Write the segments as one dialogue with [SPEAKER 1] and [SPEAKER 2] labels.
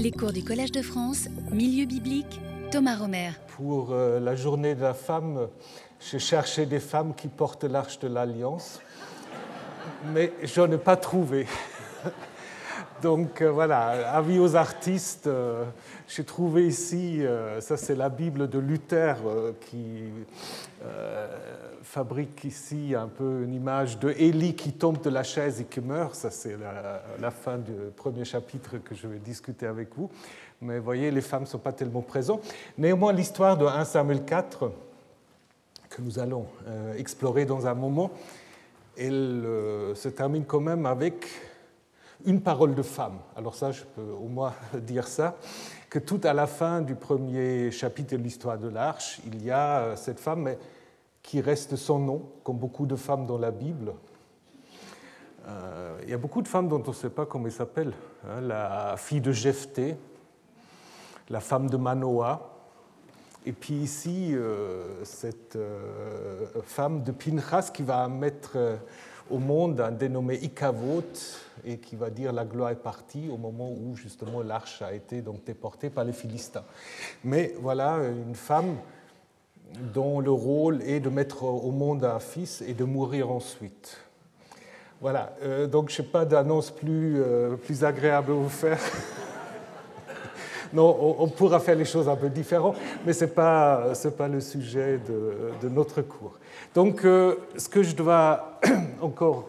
[SPEAKER 1] Les cours du Collège de France, Milieu biblique, Thomas Romer.
[SPEAKER 2] Pour euh, la journée de la femme, je cherchais des femmes qui portent l'arche de l'Alliance, mais je n'en ai pas trouvé. Donc euh, voilà, avis aux artistes, euh, j'ai trouvé ici, euh, ça c'est la Bible de Luther qui fabrique ici un peu une image de Élie qui tombe de la chaise et qui meurt. Ça c'est la, la, fin du premier chapitre que je vais discuter avec vous. Mais vous voyez, les femmes ne sont pas tellement présentes. Néanmoins, l'histoire de 1 Samuel 4, que nous allons explorer dans un moment, elle se termine quand même avec une parole de femme. Alors ça, je peux au moins dire ça, que tout à la fin du premier chapitre de l'histoire de l'Arche, il y a euh, cette femme qui reste son nom, comme beaucoup de femmes dans la Bible. Euh, il y a beaucoup de femmes dont on ne sait pas comment elles s'appellent. Hein, la fille de Jephthé, la femme de Manoah, et puis ici, euh, cette femme de Pinchas qui va mettre au monde un dénommé Ikavot et qui va dire la gloire est partie au moment où justement l'arche a été donc déportée par les Philistins. Mais voilà une femme dont le rôle est de mettre au monde un fils et de mourir ensuite. Voilà, euh, donc je n'ai pas d'annonce plus, euh, plus agréable à vous faire. non, on, pourra faire les choses un peu différentes, mais ce n'est pas, pas le sujet de, de notre cours. Donc, euh, ce que je dois encore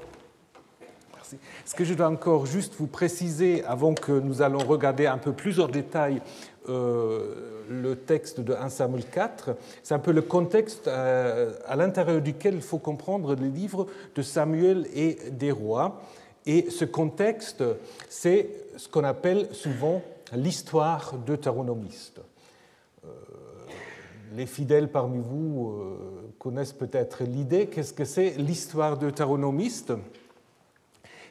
[SPEAKER 2] ce que je dois encore juste vous préciser avant que nous allons regarder un peu plus en détail euh, le texte de 1 Samuel 4, c'est un peu le contexte euh, à l'intérieur duquel il faut comprendre les livres de Samuel et des rois. Et ce contexte, c'est ce qu'on appelle souvent l'histoire deutéronomiste. Euh, les fidèles parmi vous connaissent peut-être l'idée. Qu'est-ce que c'est l'histoire deutéronomiste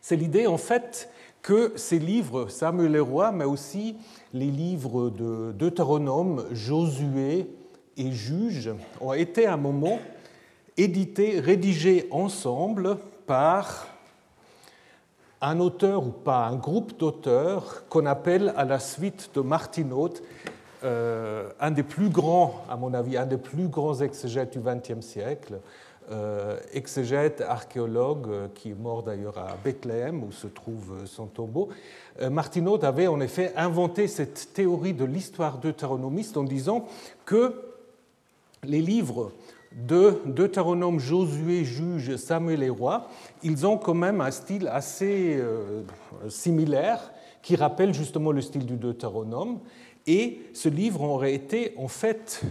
[SPEAKER 2] C'est l'idée en fait que ces livres, Samuel Roi, mais aussi les livres de Deutéronome, Josué et Juge, ont été à un moment édités, rédigés ensemble par un auteur ou pas, un groupe d'auteurs qu'on appelle à la suite de Martin euh, un des plus grands, à mon avis, un des plus grands exégètes du XXe siècle, euh, exégète, archéologue, euh, qui est mort d'ailleurs à Bethléem, où se trouve son tombeau. Martin avait en effet inventé cette théorie de l'histoire deutéronomiste en disant que les livres de Deutéronome, Josué, Juge, Samuel et Roi, ils ont quand même un style assez similaire qui rappelle justement le style du Deutéronome. Et ce livre aurait été en fait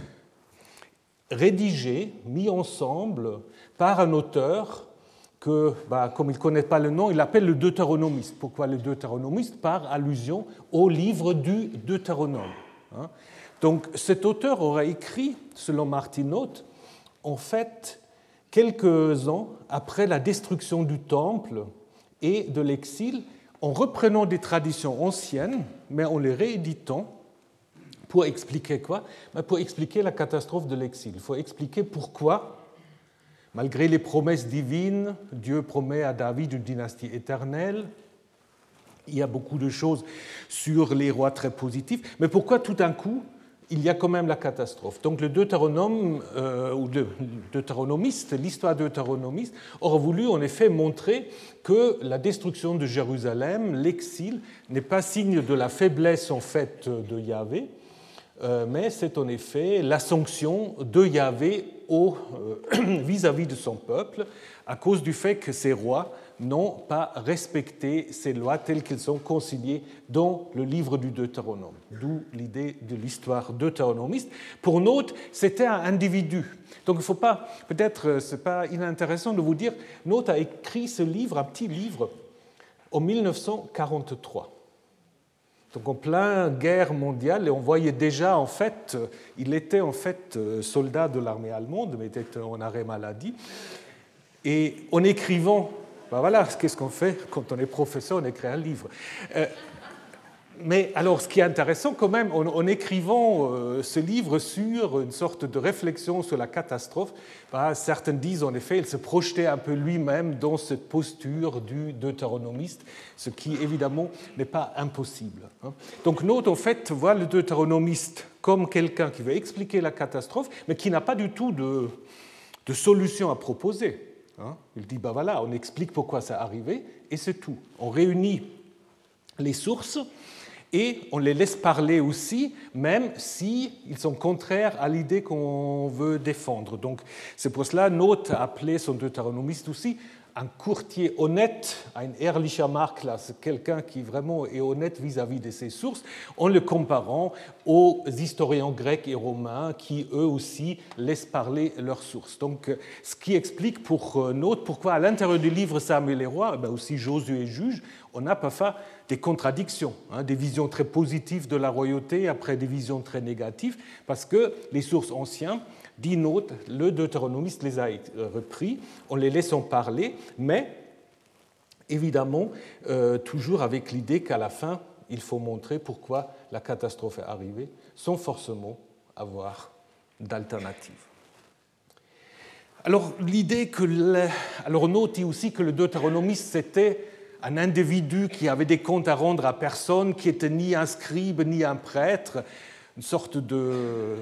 [SPEAKER 2] rédigé, mis ensemble par un auteur que, bah, comme il ne connaît pas le nom, il appelle le deutéronomiste. Pourquoi le deutéronomiste? Par allusion au livre du Deutéronome. Hein. Donc cet auteur aurait écrit, selon Martin en fait, quelques ans après la destruction du temple et de l'exil, en reprenant des traditions anciennes, mais en les rééditant pour expliquer quoi? Ben, Pour expliquer la catastrophe de l'exil. Il faut expliquer pourquoi, malgré les promesses divines, Dieu promet à David une dynastie éternelle. Il y a beaucoup de choses sur les rois très positifs. Mais pourquoi tout d'un coup, il y a quand même la catastrophe. Donc le deutéronome, euh, ou le deutéronomiste, l'histoire deutéronomiste, aurait voulu en effet montrer que la destruction de Jérusalem, l'exil, n'est pas signe de la faiblesse en fait de Yahvé, euh, mais c'est en effet la sanction de Yahvé euh, vis-à-vis de son peuple à cause du fait que ces rois n'ont pas respecté ces lois telles qu'elles sont consignées dans le livre du Deutéronome, d'où l'idée de l'histoire deutéronomiste. Pour Note, c'était un individu. Donc il ne faut pas, peut-être, euh, ce n'est pas inintéressant de vous dire, Note a écrit ce livre, un petit livre, en 1943 donc en plein guerre mondiale, et on voyait déjà, en fait, il était en fait euh, soldat de l'armée allemande, mais était en arrêt maladie. Et en écrivant, ben voilà, qu'est-ce qu'on fait quand on est professeur, on écrit un livre. Euh, mais alors, ce qui est intéressant quand même, en, écrivant euh, ce livre sur une sorte de réflexion sur la catastrophe, bah, certains disent en effet, il se projetait un peu lui-même dans cette posture du deutéronomiste, ce qui évidemment n'est pas impossible. Hein. Donc, note en fait voit le deutéronomiste comme quelqu'un qui veut expliquer la catastrophe, mais qui n'a pas du tout de, de solution à proposer. Hein? Il dit, ben voilà, on explique pourquoi ça arrivé, et c'est tout. On réunit les sources et on les laisse parler aussi, même s'ils ils sont contraires à l'idée qu'on veut défendre. Donc c'est pour cela, Note a appelé son deutéronomiste aussi un courtier honnête, un ehrlicher c'est quelqu'un qui vraiment est honnête vis-à-vis de ses sources, en le comparant aux historiens grecs et romains qui, eux aussi, laissent parler leurs sources. Donc, ce qui explique pour euh, Note pourquoi, à l'intérieur du livre Samuel et Roi, ben aussi Josué et Juge, on a parfois des contradictions, hein, des visions très positives de la royauté après des visions très négatives, parce que les sources anciennes dit note, le deutéronomiste les a repris en les laissant parler, mais évidemment euh, toujours avec l'idée qu'à la fin, il faut montrer pourquoi la catastrophe est arrivée, sans forcément avoir d'alternative. Alors l'idée que... Alors on note aussi que le deutéronomiste, c'était un individu qui avait des comptes à rendre à personne, qui était ni un scribe ni un prêtre, une sorte de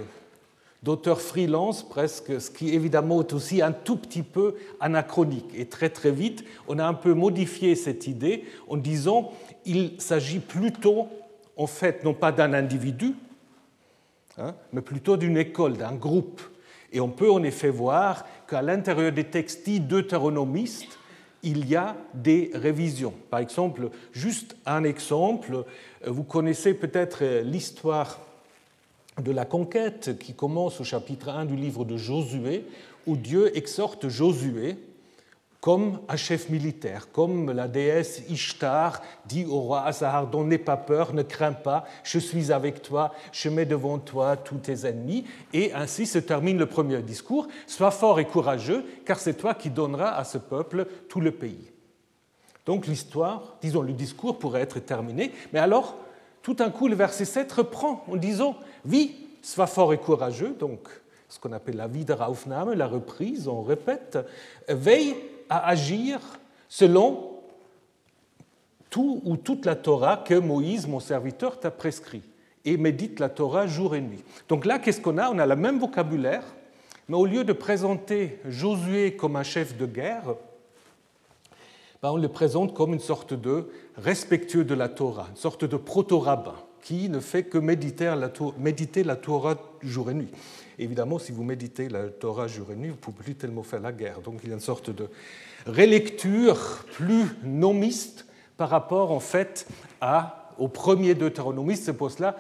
[SPEAKER 2] d'auteur freelance presque, ce qui évidemment est aussi un tout petit peu anachronique. Et très très vite, on a un peu modifié cette idée en disant il s'agit plutôt, en fait, non pas d'un individu, hein, mais plutôt d'une école, d'un groupe. Et on peut en effet voir qu'à l'intérieur des textes dits deutéronomistes, il y a des révisions. Par exemple, juste un exemple, vous connaissez peut-être l'histoire de la conquête qui commence au chapitre 1 du livre de Josué, où Dieu exhorte Josué comme un chef militaire, comme la déesse Ishtar dit au roi Asahardon, n'aie pas peur, ne crains pas, je suis avec toi, je mets devant toi tous tes ennemis. Et ainsi se termine le premier discours, sois fort et courageux, car c'est toi qui donneras à ce peuple tout le pays. Donc l'histoire, disons le discours pourrait être terminé, mais alors tout d'un coup le verset 7 reprend en disant, Vie, sois fort et courageux, donc ce qu'on appelle la Wiederaufnahme, la reprise, on répète, veille à agir selon tout ou toute la Torah que Moïse, mon serviteur, t'a prescrit, et médite la Torah jour et nuit. Donc là, qu'est-ce qu'on a? On a le même vocabulaire, mais au lieu de présenter Josué comme un chef de guerre, ben, on le présente comme une sorte de respectueux de la Torah, une sorte de proto-rabbin qui ne fait que méditer la, Torah jour et nuit. Évidemment, si vous méditez la Torah jour et nuit, vous ne pouvez plus tellement faire la guerre. Donc il y a une sorte de relecture plus nomiste par rapport en fait à, au premier deutéronomiste. C'est pour cela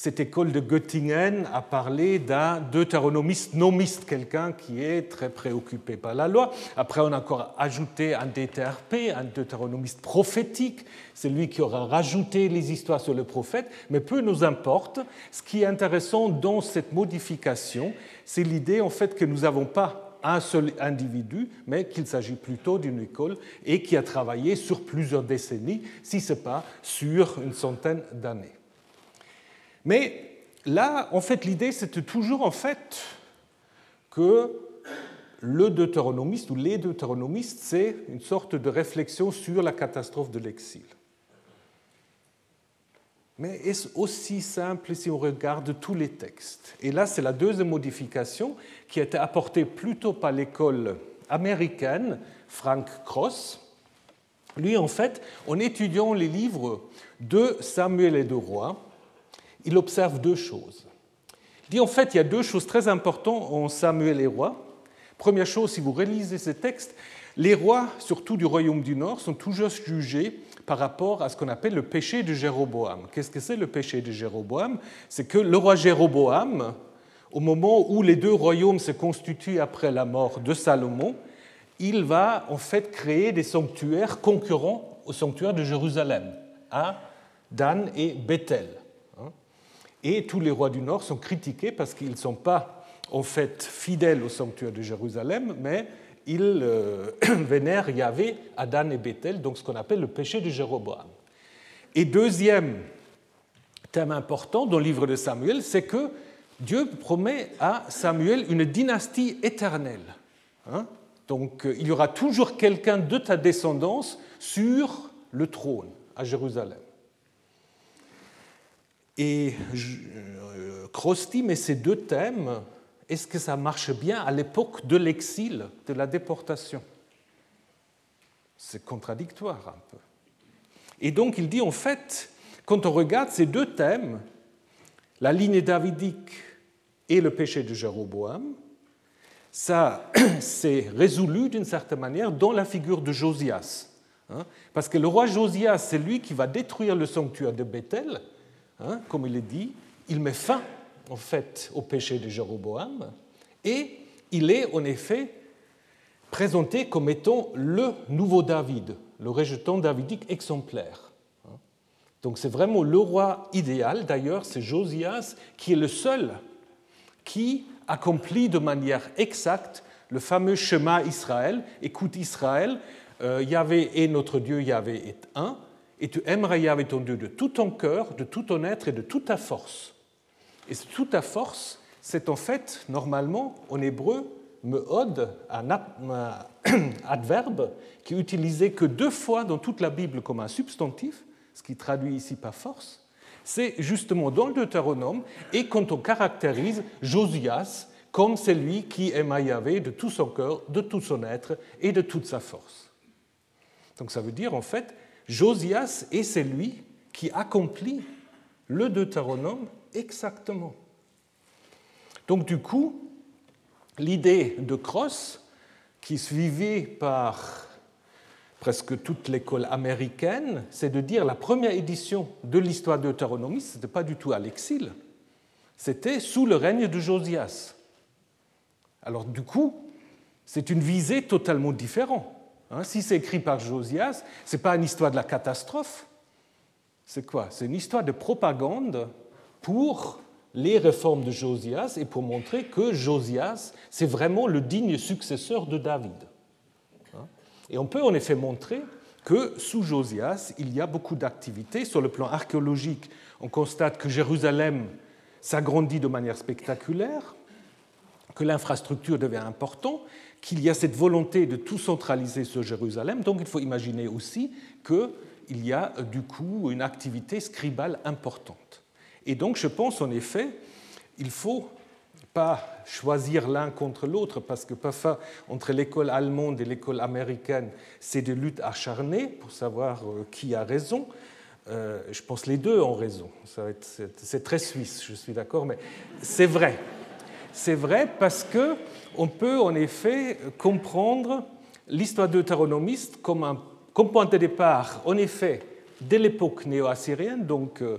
[SPEAKER 2] cette école de Göttingen a parlé d'un deutéronomiste nomiste, quelqu'un qui est très préoccupé par la loi. Après, on a encore ajouté un DTRP, un deutéronomiste prophétique, c'est lui qui aura rajouté les histoires sur le prophète, mais peu nous importe. Ce qui est intéressant dans cette modification, c'est l'idée en fait que nous n'avons pas un seul individu, mais qu'il s'agit plutôt d'une école et qui a travaillé sur plusieurs décennies, si ce n'est pas sur une centaine d'années. Mais là, en fait, l'idée, c'était toujours en fait que le deutéronomiste ou les deutéronomistes, c'est une sorte de réflexion sur la catastrophe de l'exil. Mais est-ce aussi simple si on regarde tous les textes? Et là, c'est la deuxième modification qui a été apportée plutôt par l'école américaine, Frank Cross. Lui, en fait, en étudiant les livres de Samuel et de Roy, il observe deux choses. Il dit en fait, il y a deux choses très importantes en Samuel et rois. Première chose, si vous relisez ces textes, les rois, surtout du royaume du Nord, sont toujours jugés par rapport à ce qu'on appelle le péché de Jéroboam. Qu'est-ce que c'est le péché de Jéroboam? C'est que le roi Jéroboam, au moment où les deux royaumes se constituent après la mort de Salomon, il va en fait créer des sanctuaires concurrents au sanctuaire de Jérusalem, à Dan et Bethel. Et tous les rois du Nord sont critiqués parce qu'ils ne sont pas en fait fidèles au sanctuaire de Jérusalem, mais ils euh, vénèrent Yahvé, Adan et Bethel, donc ce qu'on appelle le péché de Jéroboam. Et deuxième thème important dans le livre de Samuel, c'est que Dieu promet à Samuel une dynastie éternelle. Hein. Donc il y aura toujours quelqu'un de ta descendance sur le trône à Jérusalem. Et Krusty met ces deux thèmes. Est-ce que ça marche bien à l'époque de l'exil, de la déportation? C'est contradictoire un peu. Et donc il dit en fait, quand on regarde ces deux thèmes, la ligne davidique et le péché de Jéroboam, ça s'est résolu d'une certaine manière dans la figure de Josias. Hein. Parce que le roi Josias, c'est lui qui va détruire le sanctuaire de Bethel, hein, comme il est dit, il met fin en fait au péché de Jéroboam, et il est en effet présenté comme étant le nouveau David, le rejeton davidique exemplaire. Donc c'est vraiment le roi idéal, d'ailleurs c'est Josias qui est le seul qui accomplit de manière exacte le fameux chemin Israël. Écoute Israël, euh, Yahvé est notre Dieu, Yahvé est un, et tu aimeras Yahvé ton Dieu de tout ton cœur, de tout ton être et de toute ta force. Et toute ta force, c'est en fait, normalement, en hébreu, meod, un adverbe qui est utilisé que deux fois dans toute la Bible comme un substantif, ce qui traduit ici par force, c'est justement dans le Deutéronome et quand on caractérise Josias comme celui qui aime Yahvé de tout son cœur, de tout son être et de toute sa force. Donc ça veut dire en fait, Josias est celui qui accomplit le Deutéronome exactement. Donc du coup, l'idée de Cross, qui suivie par presque toute l'école américaine, c'est de dire la première édition de l'histoire de Deutéronomie, ce n'était pas du tout à l'exil, c'était sous le règne de Josias. Alors du coup, c'est une visée totalement différente. Hein. si c'est écrit par Josias, ce n'est pas une histoire de la catastrophe, c'est quoi? C'est une histoire de propagande pour les réformes de Josias et pour montrer que Josias, c'est vraiment le digne successeur de David. Et on peut en effet montrer que sous Josias, il y a beaucoup d'activités. Sur le plan archéologique, on constate que Jérusalem s'agrandit de manière spectaculaire, que l'infrastructure devient importante, qu'il y a cette volonté de tout centraliser sur Jérusalem. Donc il faut imaginer aussi qu'il y a du coup une activité scribale importante. Et donc je pense en effet, il faut pas choisir l'un contre l'autre, parce que parfois, entre l'école allemande et l'école américaine, c'est des luttes acharnées pour savoir euh, qui a raison. Euh, je pense les deux ont raison. C'est très suisse, je suis d'accord, mais c'est vrai. C'est vrai parce que on peut en effet comprendre l'histoire deutéronomiste comme un point de départ, en effet, dès l'époque néo-assyrienne, donc euh,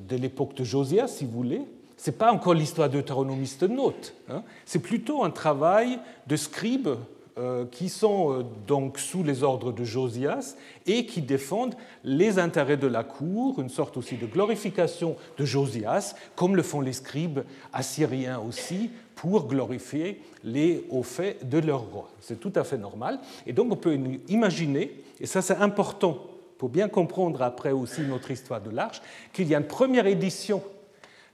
[SPEAKER 2] de l'époque de Josias, si vous voulez, ce n'est pas encore l'histoire deutéronomiste note, hein. c'est plutôt un travail de scribes euh, qui sont euh, donc sous les ordres de Josias et qui défendent les intérêts de la cour, une sorte aussi de glorification de Josias, comme le font les scribes assyriens aussi, pour glorifier les hauts faits de leur roi. C'est tout à fait normal. Et donc on peut imaginer, et ça c'est important pour bien comprendre après aussi notre histoire de l'Arche, qu'il y a une première édition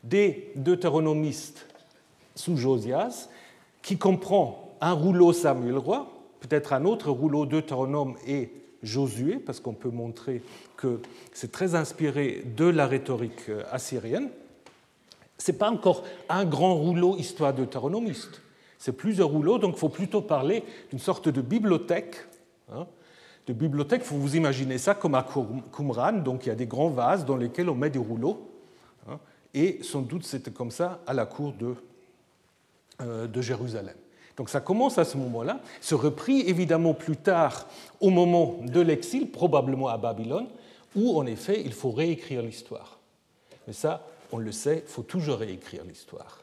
[SPEAKER 2] des deutéronomistes sous Josias, qui comprend un rouleau Samuel roi, peut-être un autre rouleau Deutéronome et Josué, parce qu'on peut montrer que c'est très inspiré de la rhétorique assyrienne. Ce n'est pas encore un grand rouleau histoire deutéronomiste, c'est plusieurs rouleaux, donc il faut plutôt parler d'une sorte de bibliothèque. Hein. de bibliothèque, faut vous imaginer ça comme à Qumran, donc il y a des grands vases dans lesquels on met des rouleaux et sans doute c'était comme ça à la cour de, euh, de Jérusalem. Donc ça commence à ce moment-là, se reprit évidemment plus tard au moment de l'exil, probablement à Babylone, où en effet il faut réécrire l'histoire. Mais ça, on le sait, il faut toujours réécrire l'histoire.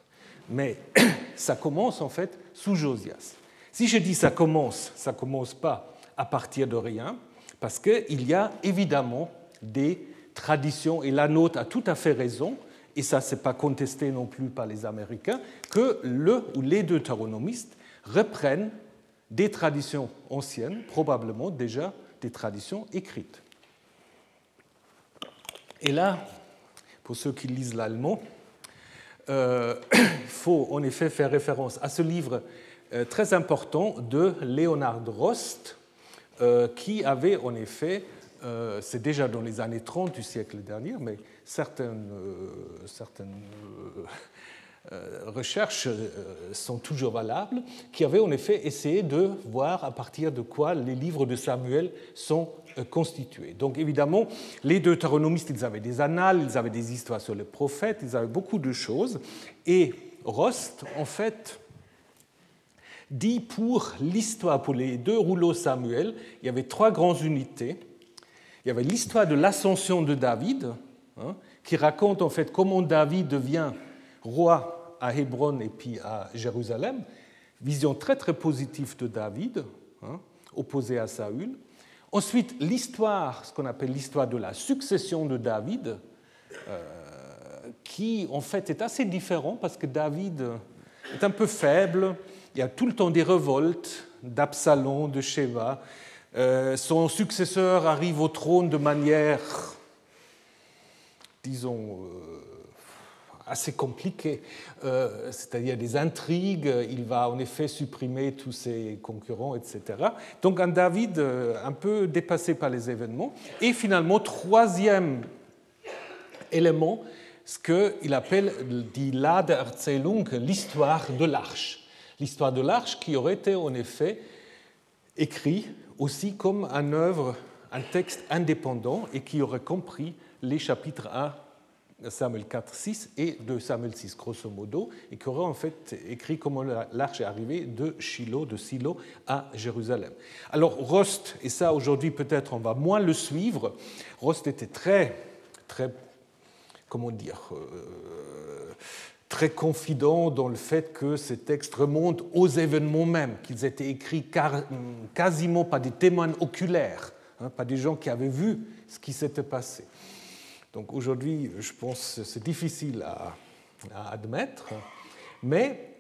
[SPEAKER 2] Mais ça commence en fait sous Josias. Si je dis ça commence, ça commence pas à partir de rien, parce qu'il y a évidemment des traditions, et la nôtre a tout à fait raison, et ça, ce n'est pas contesté non plus par les Américains, que le ou les deutéronomistes reprennent des traditions anciennes, probablement déjà des traditions écrites. Et là, pour ceux qui lisent l'allemand. il faut en effet faire référence à ce livre très important de Leonard Rost, qui avait en effet, c'est déjà dans les années 30 du siècle dernier, mais certaines, certaines euh, recherches euh, sont toujours valables, qui avaient en effet essayé de voir à partir de quoi les livres de Samuel sont euh, constitués. Donc évidemment, les deutéronomistes, ils avaient des annales, ils avaient des histoires sur les prophètes, ils avaient beaucoup de choses. Et Rost, en fait, dit pour l'histoire, pour les deux rouleaux Samuel, il y avait trois grandes unités. Il y avait l'histoire de l'ascension de David, hein, qui raconte en fait comment David devient roi à Hébron et puis à Jérusalem, vision très très positive de David, hein, opposé à Saül. Ensuite, l'histoire, ce qu'on appelle l'histoire de la succession de David, euh, qui en fait est assez différent parce que David est un peu faible, il y a tout le temps des révoltes d'Absalom, de Sheba. Euh, son successeur arrive au trône de manière, disons, euh, assez compliqué, euh, c'est-à-dire des intrigues, il va en effet supprimer tous ses concurrents, etc. Donc un David euh, un peu dépassé par les événements. Et finalement, troisième élément, ce qu'il appelle die Ladeerzählung, l'histoire de l'arche. L'histoire de l'arche qui aurait été en effet écrit aussi comme un œuvre, un texte indépendant et qui aurait compris les chapitres 1 Samuel 4, 6 et de Samuel 6, grosso modo, et qui aurait en fait écrit comment l'arche est arrivée de Shiloh, de Silo à Jérusalem. Alors Rost, et ça aujourd'hui peut-être on va moins le suivre, Rost était très, très, comment dire, euh, très confident dans le fait que ces textes remontent aux événements mêmes, qu'ils étaient écrits quasiment par des témoins oculaires, hein, pas des gens qui avaient vu ce qui s'était passé. Donc aujourd'hui, je pense que c'est difficile à, admettre, mais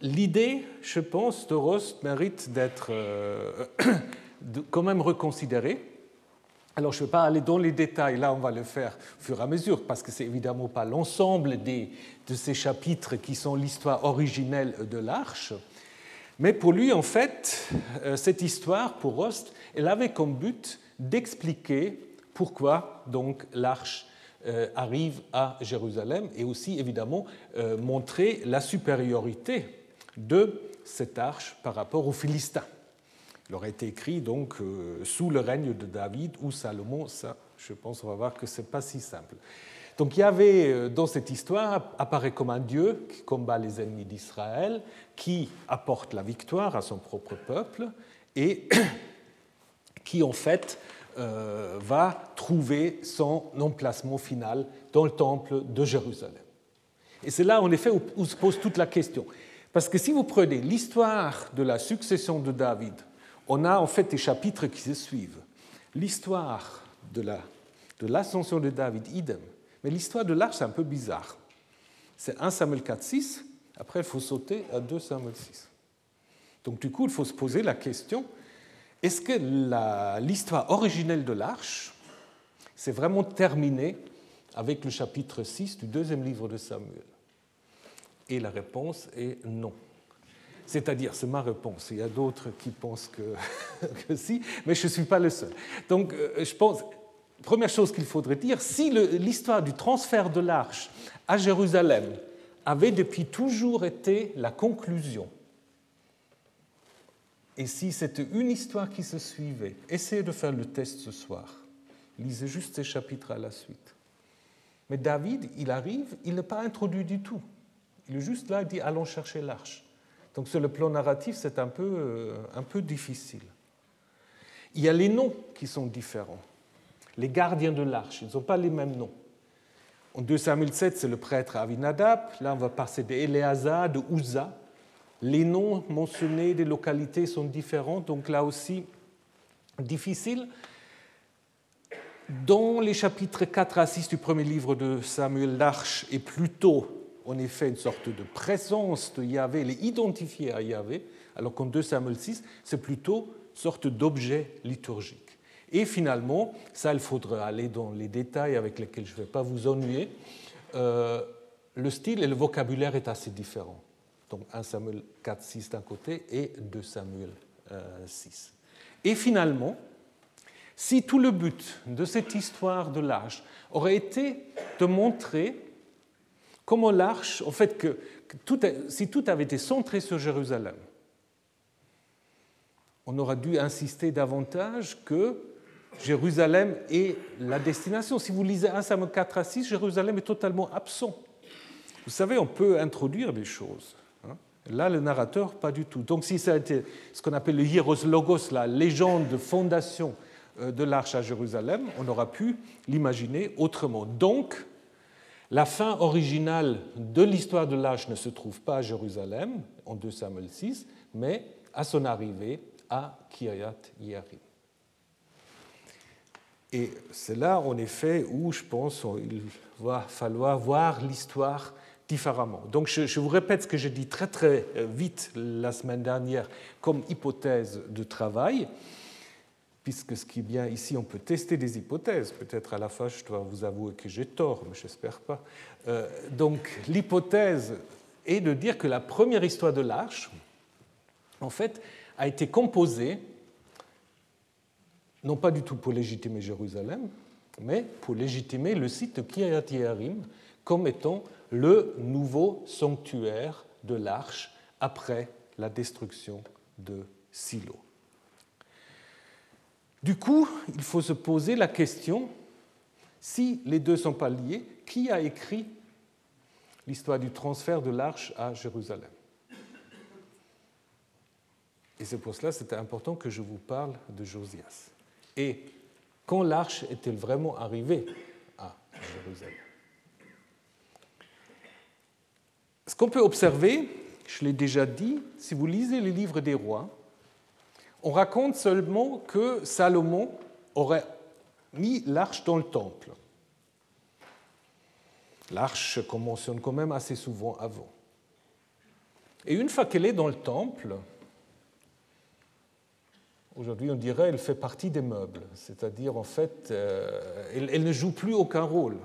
[SPEAKER 2] l'idée, je pense, de Rost mérite d'être euh, quand même reconsidérée. Alors je ne vais pas aller dans les détails, là on va le faire au fur et à mesure, parce que c'est évidemment pas l'ensemble de ces chapitres qui sont l'histoire originelle de l'Arche. Mais pour lui, en fait, euh, cette histoire, pour Rost, elle avait comme but d'expliquer pourquoi donc l'arche euh, arrive à Jérusalem et aussi évidemment euh, montrer la supériorité de cette arche par rapport aux Philistins. Il aurait été écrit donc euh, sous le règne de David ou Salomon. Ça, je pense, on va voir que ce n'est pas si simple. Donc il y avait dans cette histoire apparaît comme un Dieu qui combat les ennemis d'Israël, qui apporte la victoire à son propre peuple et qui en fait euh, va trouver son emplacement final dans le temple de Jérusalem. Et c'est là, en effet, où, se pose toute la question. Parce que si vous prenez l'histoire de la succession de David, on a en fait des chapitres qui se suivent. L'histoire de l'ascension de, de David, idem. Mais l'histoire de l'arche, c'est un peu bizarre. C'est 1 Samuel 4, 6. Après, il faut sauter à 2 Samuel 6. Donc, du coup, il faut se poser la question est-ce que l'histoire originelle de l'arche s'est vraiment terminée avec le chapitre 6 du deuxième livre de Samuel? Et la réponse est non. C'est-à-dire, c'est ma réponse. Il y a d'autres qui pensent que, si, mais je ne suis pas le seul. Donc, euh, je pense, première chose qu'il faudrait dire, si l'histoire du transfert de l'arche à Jérusalem avait depuis toujours été la conclusion et si c'était une histoire qui se suivait, essayez de faire le test ce soir. Lisez juste ces chapitres à la suite. Mais David, il arrive, il n'est pas introduit du tout. Il est juste là, il dit allons chercher l'arche. Donc sur le plan narratif, c'est un peu, euh, un peu difficile. Il y a les noms qui sont différents. Les gardiens de l'arche, ils n'ont pas les mêmes noms. En 2 Samuel 7, c'est le prêtre Avinadab. Là, on va passer d'Éléazar, de Uza. Les noms mentionnés des localités sont différents, donc là aussi difficile. Dans les chapitres 4 à 6 du premier livre de Samuel, l'Arche est plutôt en effet une sorte de présence de Yahvé, elle est à Yahvé, alors qu'en 2 Samuel 6, c'est plutôt une sorte d'objet liturgique. Et finalement, ça, il faudra aller dans les détails avec lesquels je ne vais pas vous ennuyer. Euh, le style et le vocabulaire est assez différent. Donc 1 Samuel 4, 6 d'un côté et 2 Samuel 6. Et finalement, si tout le but de cette histoire de l'arche aurait été de montrer comment l'arche, en fait, que, si tout avait été centré sur Jérusalem, on aurait dû insister davantage que Jérusalem est la destination. Si vous lisez 1 Samuel 4 à 6, Jérusalem est totalement absent. Vous savez, on peut introduire des choses. Là, le narrateur, pas du tout. Donc, si ça a été ce qu'on appelle le hieros logos, la légende de fondation euh, de l'arche à Jérusalem, on aura pu l'imaginer autrement. Donc, la fin originale de l'histoire de l'arche ne se trouve pas à Jérusalem, en 2 Samuel 6, mais à son arrivée à Kiryat Yearim. Et c'est là, en effet, où je pense qu'il va falloir voir l'histoire différemment. Donc je, vous répète ce que j'ai dit très très vite la semaine dernière comme hypothèse de travail, puisque ce qui est bien ici, on peut tester des hypothèses. Peut-être à la fin, je dois vous avouer que j'ai tort, mais j'espère pas. Euh, donc l'hypothèse est de dire que la première histoire de l'Arche, en fait, a été composée non pas du tout pour légitimer Jérusalem, mais pour légitimer le site de Kiryat Yearim comme étant le nouveau sanctuaire de l'arche après la destruction de Silo. Du coup, il faut se poser la question, si les deux ne sont pas liés, qui a écrit l'histoire du transfert de l'arche à Jérusalem? Et c'est pour cela que c'était important que je vous parle de Josias. Et quand l'arche est-elle vraiment arrivée à Jérusalem? Ce qu'on peut observer, je l'ai déjà dit, si vous lisez les livres des rois, on raconte seulement que Salomon aurait mis l'arche dans le temple. L'arche qu'on mentionne quand même assez souvent avant. Et une fois qu'elle est dans le temple, Aujourd'hui, on dirait qu'elle fait partie des meubles, c'est-à-dire en fait, euh, elle, ne joue plus aucun rôle.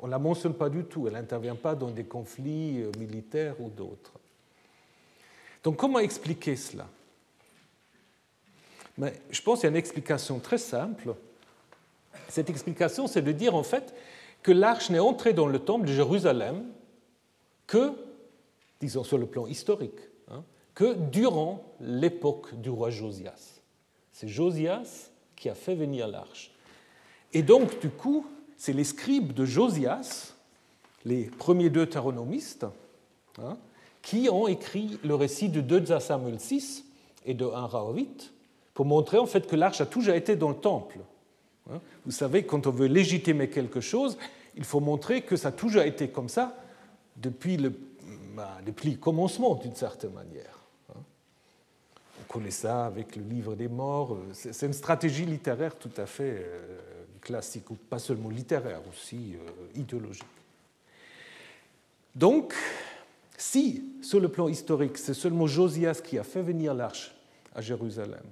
[SPEAKER 2] On ne la mentionne pas du tout, elle n'intervient pas dans des conflits euh, militaires ou d'autres. Donc comment expliquer cela? Mais Je pense qu'il y a une explication très simple. Cette explication, c'est de dire en fait que l'arche n'est entrée dans le temple de Jérusalem que, disons sur le plan historique, hein, que durant l'époque du roi Josias. C'est Josias qui a fait venir l'arche. Et donc, du coup, c'est les scribes de Josias, les premiers deux taronomistes, hein, qui ont écrit le récit de 2 Samuel 6 et de 1 Raovit pour montrer en fait que l'arche a toujours été dans le temple. Hein. Vous savez, quand on veut légitimer quelque chose, il faut montrer que ça a toujours été comme ça depuis le, bah, depuis commencement, d'une certaine manière connaît ça avec le livre des morts. C'est une stratégie littéraire tout à fait euh, classique, ou pas seulement littéraire, aussi euh, idéologique. Donc, si, sur le plan historique, c'est seulement Josias qui a fait venir l'arche à Jérusalem,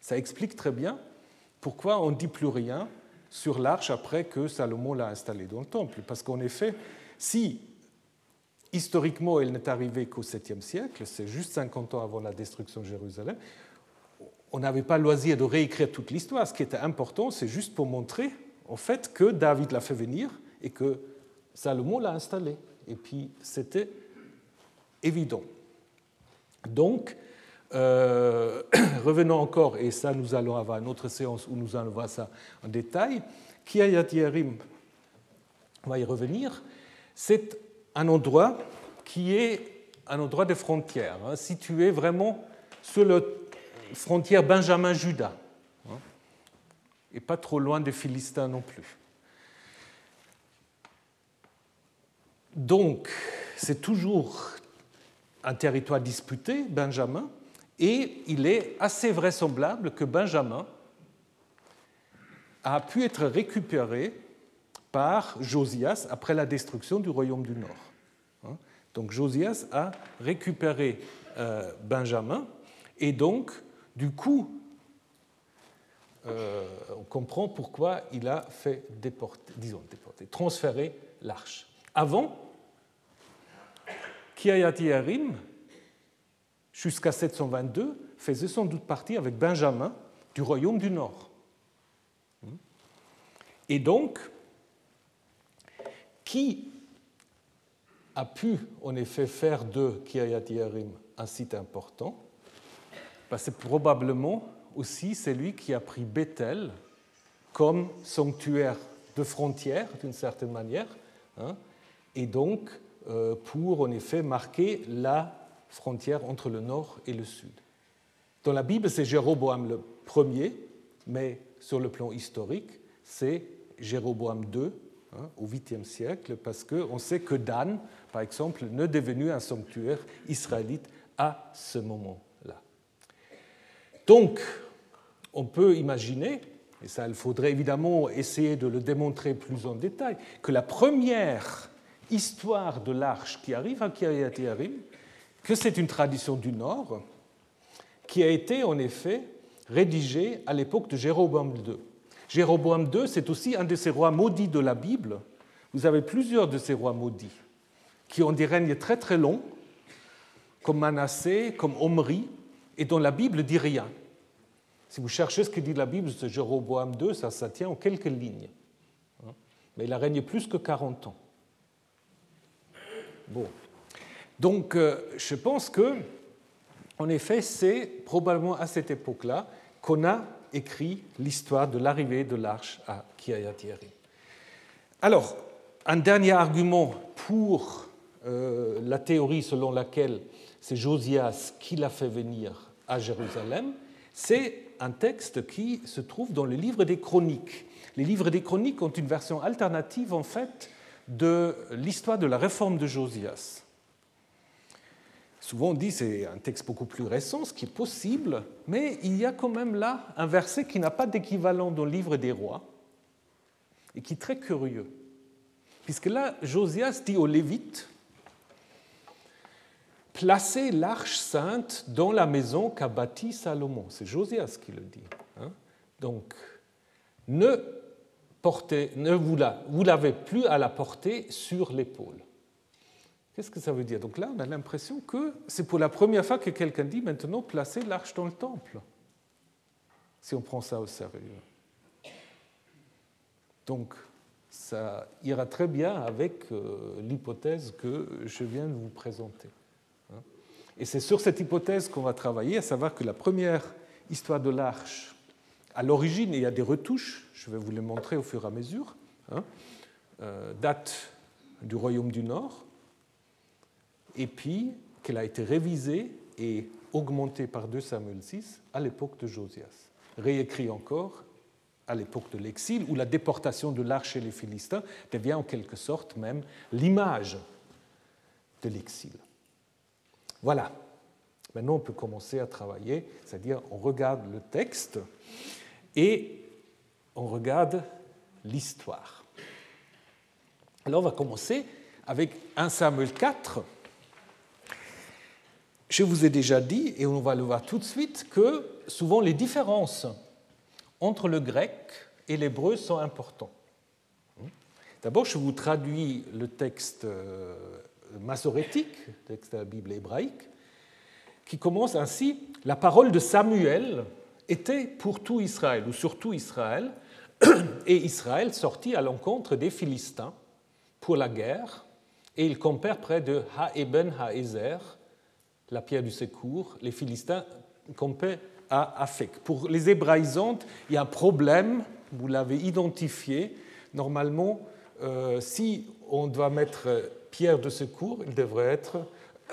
[SPEAKER 2] ça explique très bien pourquoi on ne dit plus rien sur l'arche après que Salomon l'a installée dans le temple. Parce qu'en effet, si historiquement, elle n'est arrivée qu'au 7e siècle, c'est juste 50 ans avant la destruction de Jérusalem. On n'avait pas le loisir de réécrire toute l'histoire. Ce qui était important, c'est juste pour montrer, en fait, que David l'a fait venir et que Salomon l'a installé. Et puis, c'était évident. Donc, euh, revenons encore, et ça, nous allons avoir une autre séance où nous allons voir ça en détail. Kiryat Yerim, on va y revenir. C'est un endroit qui est un endroit de frontière, hein, situé vraiment sur la frontière Benjamin-Juda, hein, et pas trop loin des Philistins non plus. Donc, c'est toujours un territoire disputé, Benjamin, et il est assez vraisemblable que Benjamin a pu être récupéré par Josias après la destruction du royaume du Nord. Donc Josias a récupéré euh, Benjamin et donc, du coup, euh, on comprend pourquoi il a fait déporter, disons déporter, transférer l'arche. Avant, Kiryat Yerim, jusqu'à 722, faisait sans doute partie avec Benjamin du royaume du Nord. Et donc, qui a pu en effet faire de Kiryat Yerim un site important? C'est probablement aussi celui qui a pris Bethel comme sanctuaire de frontière, d'une certaine manière, hein, et donc euh, pour en effet marquer la frontière entre le nord et le sud. Dans la Bible, c'est Jéroboam le premier, mais sur le plan historique, c'est Jéroboam II hein, au 8e siècle, parce qu'on sait que Dan, par exemple, ne devenu un sanctuaire israélite à ce moment-là. Donc, on peut imaginer, et ça il faudrait évidemment essayer de le démontrer plus en détail, que la première histoire de l'arche qui arrive à Kiryat Yarim, que c'est une tradition du Nord, qui a été en effet rédigée à l'époque de Jéroboam II. Jéroboam II, c'est aussi un de ces rois maudits de la Bible. Vous avez plusieurs de ces rois maudits qui ont des règnes très très longs, comme Manassé, comme Omri, et dont la Bible dit rien. Si vous cherchez ce que dit la Bible de Jéroboam II, ça, ça tient en quelques lignes. Hein. Mais il a régné plus que 40 ans. Bon. Donc, euh, je pense que, en effet, c'est probablement à cette époque-là qu'on a écrit l'histoire de l'arrivée de l'arche à Kiryat Alors, un dernier argument pour euh, la théorie selon laquelle c'est Josias qui l'a fait venir à Jérusalem, c'est un texte qui se trouve dans le livre des Chroniques. Les livres des Chroniques ont une version alternative, en fait, de l'histoire de la réforme de Josias. Souvent on dit c'est un texte beaucoup plus récent, ce qui est possible, mais il y a quand même là un verset qui n'a pas d'équivalent dans le livre des rois et qui est très curieux. Puisque là, Josias dit aux Lévites Placez l'arche sainte dans la maison qu'a bâtie Salomon. C'est Josias qui le dit. Hein. Donc, ne, portez, ne vous, la, vous l'avez plus à la porter sur l'épaule. Qu'est-ce que ça veut dire? Donc là, on a l'impression que c'est pour la première fois que quelqu'un dit maintenant placez l'arche dans le temple, si on prend ça au sérieux. Donc, ça ira très bien avec euh, l'hypothèse que je viens de vous présenter. Et c'est sur cette hypothèse qu'on va travailler, à savoir que la première histoire de l'arche, à l'origine, il y a des retouches, je vais vous les montrer au fur et à mesure, hein, euh, date du royaume du Nord, et puis qu'elle a été révisée et augmentée par 2 Samuel 6 à l'époque de Josias, réécrit encore à l'époque de l'exil, où la déportation de l'arche chez les Philistins devient en quelque sorte même l'image de l'exil. Voilà. Maintenant, on peut commencer à travailler, c'est-à-dire on regarde le texte et on regarde l'histoire. Alors, on va commencer avec 1 Samuel 4. Je vous ai déjà dit, et on va le voir tout de suite, que souvent les différences entre le grec et l'hébreu sont importantes. D'abord, je vous traduis le texte euh, massorétique, texte de la Bible hébraïque, qui commence ainsi La parole de Samuel était pour tout Israël, ou sur tout Israël, et Israël sortit à l'encontre des Philistins pour la guerre, et il compère près de Ha-Eben Ha-Ezer, la pierre du secours. Les Philistins campaient à Afek. Pour les hébraïsantes, il y a un problème, vous l'avez identifié. Normalement, euh, si on doit mettre pierre de secours, il devrait être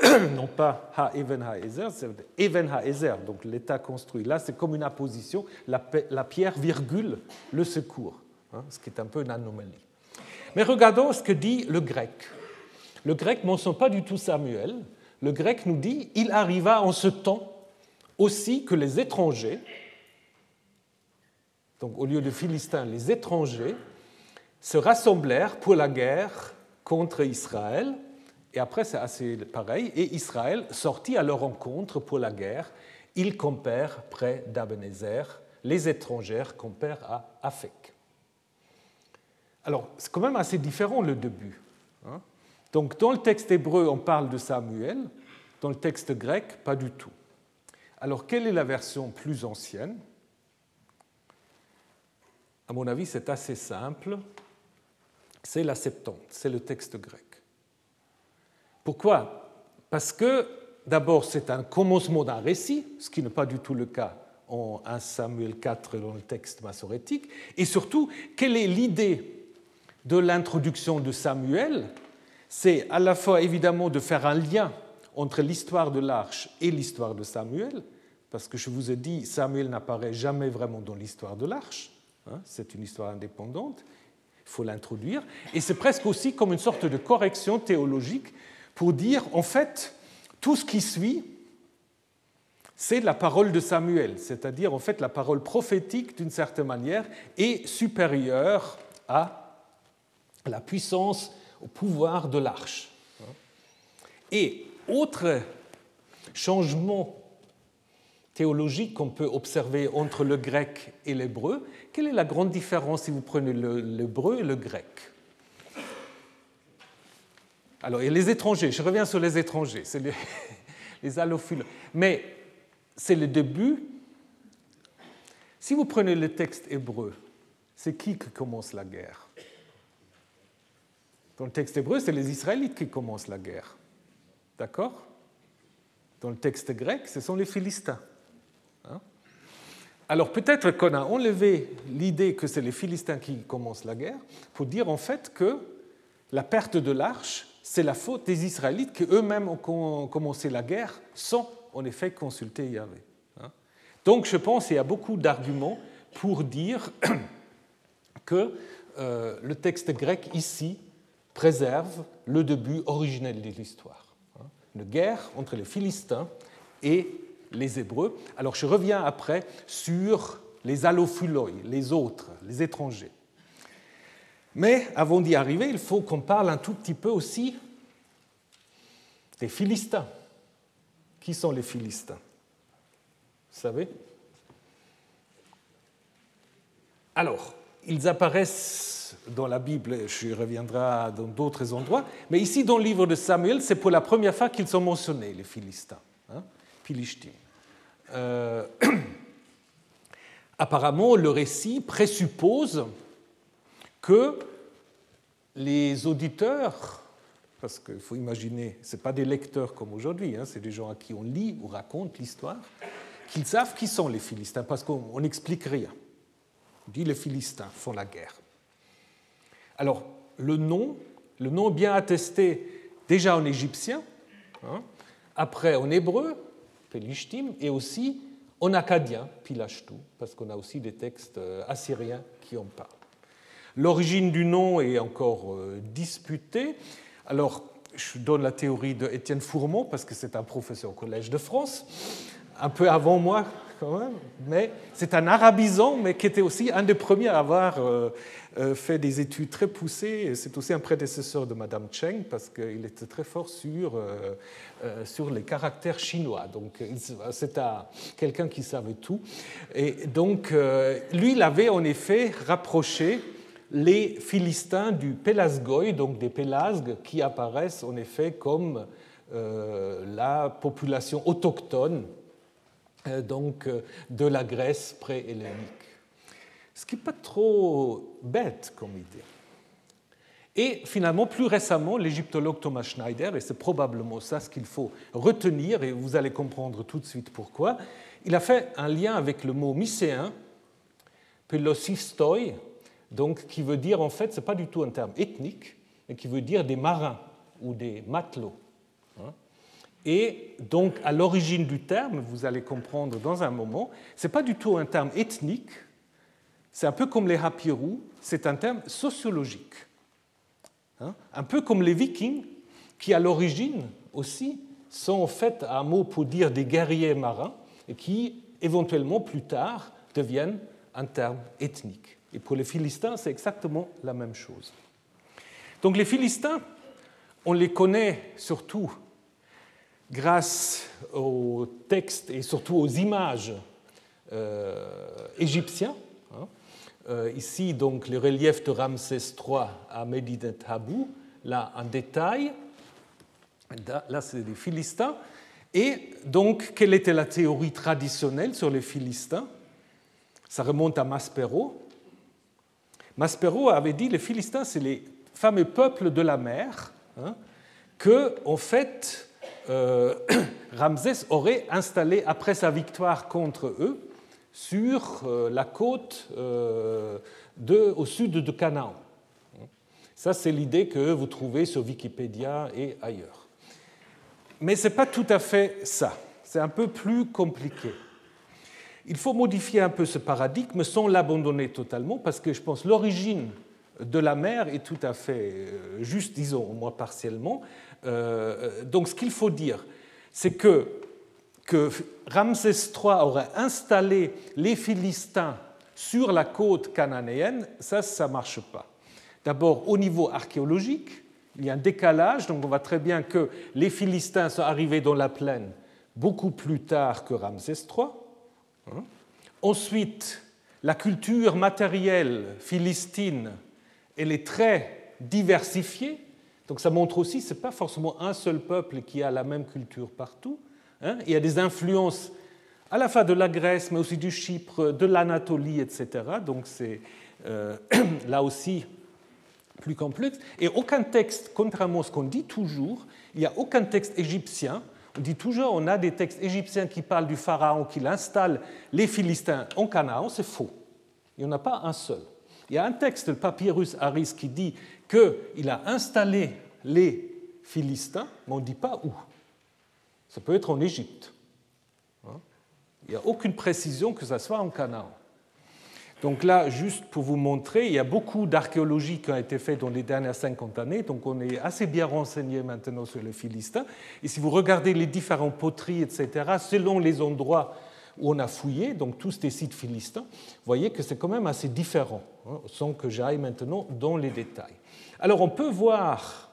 [SPEAKER 2] non pas Ha Even Ha Ezer, c'est Even Ha Ezer, donc l'état construit. Là, c'est comme une apposition, la, pierre virgule le secours, hein, ce qui est un peu une anomalie. Mais regardons ce que dit le grec. Le grec ne mentionne pas du tout Samuel. Le grec nous dit il arriva en ce temps aussi que les étrangers, donc au lieu de Philistins, les étrangers, se rassemblèrent pour la guerre contre Israël. Et après, c'est assez pareil. Et Israël sortit à leur rencontre pour la guerre. Ils campèrent près d'Abenezer, les étrangères perd à Afek. Alors, c'est quand même assez différent le début. Hein. Donc, dans le texte hébreu, on parle de Samuel, dans le texte grec, pas du tout. Alors, quelle est la version plus ancienne? À mon avis, c'est assez simple. C'est la Septante, c'est le texte grec. Pourquoi? Parce que, d'abord, c'est un commencement d'un récit, ce qui n'est pas du tout le cas en 1 Samuel 4 dans le texte massorétique, et surtout, quelle est l'idée de l'introduction de Samuel? C'est à la fois évidemment de faire un lien entre l'histoire de l'arche et l'histoire de Samuel, parce que je vous ai dit, Samuel n'apparaît jamais vraiment dans l'histoire de l'arche, hein, c'est une histoire indépendante, il faut l'introduire, et c'est presque aussi comme une sorte de correction théologique pour dire, en fait, tout ce qui suit, c'est la parole de Samuel, c'est-à-dire en fait la parole prophétique d'une certaine manière est supérieure à la puissance, au pouvoir de l'arche. Et autre changement théologique qu'on peut observer entre le grec et l'hébreu, quelle est la grande différence si vous prenez l'hébreu et le grec? Alors, les étrangers, je reviens sur les étrangers, c'est les, les allophiles. Mais c'est le début. Si vous prenez le texte hébreu, c'est qui qui commence la guerre? Dans le texte hébreu, c'est les Israélites qui commencent la guerre. D'accord? Dans le texte grec, ce sont les Philistins. Hein? Alors peut-être qu'on a enlevé l'idée que c'est les Philistins qui commencent la guerre pour dire en fait que la perte de l'arche c'est la faute des Israélites qui eux-mêmes ont commencé la guerre sans en effet consulter Yahvé. Hein. Donc je pense qu'il y a beaucoup d'arguments pour dire que euh, le texte grec ici préserve le début originel de l'histoire. Hein. Une guerre entre les Philistins et les Hébreux. Alors je reviens après sur les allophuloi, les autres, les étrangers. Mais avant d'y arriver, il faut qu'on parle un tout petit peu aussi des Philistins. Qui sont les Philistins? Vous savez? Alors, ils apparaissent dans la Bible, je reviendrai dans d'autres endroits, mais ici dans le livre de Samuel, c'est pour la première fois qu'ils sont mentionnés, les Philistins, euh, apparemment, le récit présuppose que les auditeurs, parce qu'il faut imaginer, ce pas des lecteurs comme aujourd'hui, hein, c'est des gens à qui on lit ou raconte l'histoire, qu'ils savent qui sont les Philistins, parce qu'on n'explique rien. On dit les Philistins font la guerre. Alors, le nom, le nom bien attesté déjà en égyptien, hein, après en hébreu, Pelishtim, et aussi en acadien, Pilashtu, parce qu'on a aussi des textes euh, assyriens qui en parlent. L'origine du nom est encore euh, disputée. Alors, je donne la théorie de Étienne Fourmont, parce que c'est un professeur au Collège de France, un peu avant moi quand même, mais c'est un arabisant, mais qui était aussi un des premiers à avoir euh, euh, fait des études très poussées. C'est aussi un prédécesseur de Madame Cheng, parce qu'il était très fort sur, sur les caractères chinois. Donc, c'est quelqu'un qui savait tout. Et donc, lui, il avait en effet rapproché les Philistins du Pélasgoï, donc des Pélasgues, qui apparaissent en effet comme euh, la population autochtone euh, donc, euh, de la Grèce pré-hellénique. Ce qui n'est pas trop bête comme idée. Et finalement, plus récemment, l'égyptologue Thomas Schneider, et c'est probablement ça ce qu'il faut retenir, et vous allez comprendre tout de suite pourquoi, il a fait un lien avec le mot mycéen, pelosistoi, donc qui veut dire en fait, ce n'est pas du tout un terme ethnique, mais qui veut dire des marins ou des matelots. Et donc, à l'origine du terme, vous allez comprendre dans un moment, ce n'est pas du tout un terme ethnique, c'est un peu comme les Hapirou, c'est un terme sociologique. Hein. Un peu comme les Vikings, qui à l'origine aussi sont en fait un mot pour dire des guerriers marins, et qui éventuellement plus tard deviennent un terme ethnique. Et pour les Philistins, c'est exactement la même chose. Donc les Philistins, on les connaît surtout grâce aux textes et surtout aux images égyptiens. Hein. ici, donc, le relief de Ramsès III à Medinet Habu, là en détail. Là, c'est les Philistins. Et donc, quelle était la théorie traditionnelle sur les Philistins? Ça remonte à Maspero. Maspero avait dit les Philistins, c'est les fameux peuples de la mer hein, que, en fait, euh, Ramsès aurait installé après sa victoire contre eux sur euh, la côte euh, au sud de Canaan. Ça, c'est l'idée que vous trouvez sur Wikipédia et ailleurs. Mais ce n'est pas tout à fait ça. C'est un peu plus compliqué. Il faut modifier un peu ce paradigme sans l'abandonner totalement, parce que je pense que l'origine de la mer est tout à fait euh, juste, disons, au moins partiellement. Euh, donc ce qu'il faut dire, c'est que, Ramsès III aurait installé les Philistins sur la côte cananéenne, ça, ça ne marche pas. D'abord, au niveau archéologique, il y a un décalage, donc on voit très bien que les Philistins sont arrivés dans la plaine beaucoup plus tard que Ramsès III. Hein? Ensuite, la culture matérielle philistine, elle est très diversifiée, donc ça montre aussi ce n'est pas forcément un seul peuple qui a la même culture partout. Hein. Il y a des influences à la fois de la Grèce, mais aussi du Chypre, de l'Anatolie, etc. Donc c'est euh, là aussi plus complexe. Et aucun texte, contrairement à ce qu'on dit toujours, il n'y a aucun texte égyptien. On dit toujours on a des textes égyptiens qui parlent du pharaon qui installe les Philistins en Canaan. C'est faux. Il n'y en a pas un seul. Il y a un texte, le papyrus Aris, qui dit qu'il a installé les Philistins, mais on ne dit pas où. Ça peut être en Égypte. Hein? Il n'y a aucune précision que ce soit en Canaan. Donc là, juste pour vous montrer, il y a beaucoup d'archéologie qui a été faite dans les dernières 50 années, donc on est assez bien renseigné maintenant sur les Philistins. Et si vous regardez les différentes poteries, etc., selon les endroits où on a fouillé, donc tous ces sites philistins, vous voyez que c'est quand même assez différent, hein, sans que j'aille maintenant dans les détails. Alors on peut voir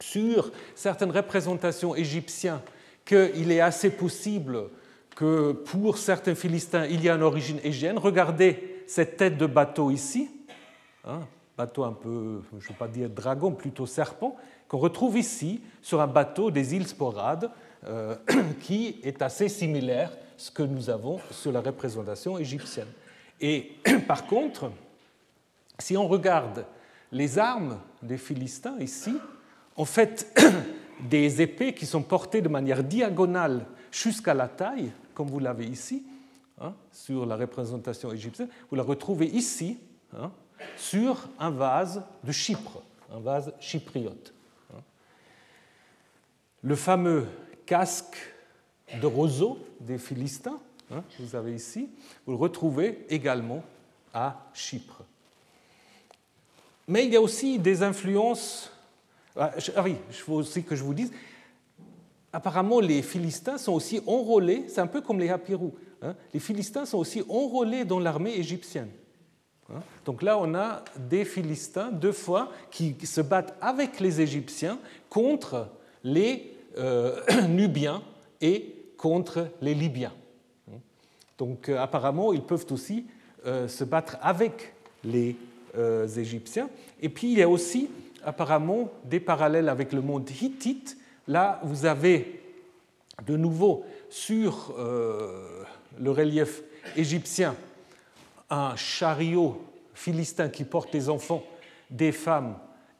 [SPEAKER 2] sur certaines représentations égyptiennes qu'il est assez possible que pour certains Philistins, il y a une origine égienne. Regardez cette tête de bateau ici, hein, bateau un peu, je ne veux pas dire dragon, plutôt serpent, qu'on retrouve ici sur un bateau des îles Sporades, euh, qui est assez similaire ce que nous avons sur la représentation égyptienne. Et par contre, si on regarde les armes des Philistins ici, en fait, des épées qui sont portées de manière diagonale jusqu'à la taille, comme vous l'avez ici, hein, sur la représentation égyptienne, vous la retrouvez ici, hein, sur un vase de Chypre, un vase chypriote. Hein. Le fameux casque de roseau des Philistins, que vous avez ici, vous le retrouvez également à Chypre. Mais il y a aussi des influences. Ah, ah oui, il faut aussi que je vous dise, apparemment, les Philistins sont aussi enrôlés, c'est un peu comme les Hapirou, hein, les Philistins sont aussi enrôlés dans l'armée égyptienne. Hein. Donc là, on a des Philistins, deux fois, qui se battent avec les Égyptiens contre les euh, Nubiens et contre les Libyens. Donc euh, apparemment, ils peuvent aussi euh, se battre avec les Égyptiens. Et puis, il y a aussi apparemment des parallèles avec le monde hittite Là, vous avez de nouveau sur euh, le relief égyptien un chariot philistin qui porte des enfants, des femmes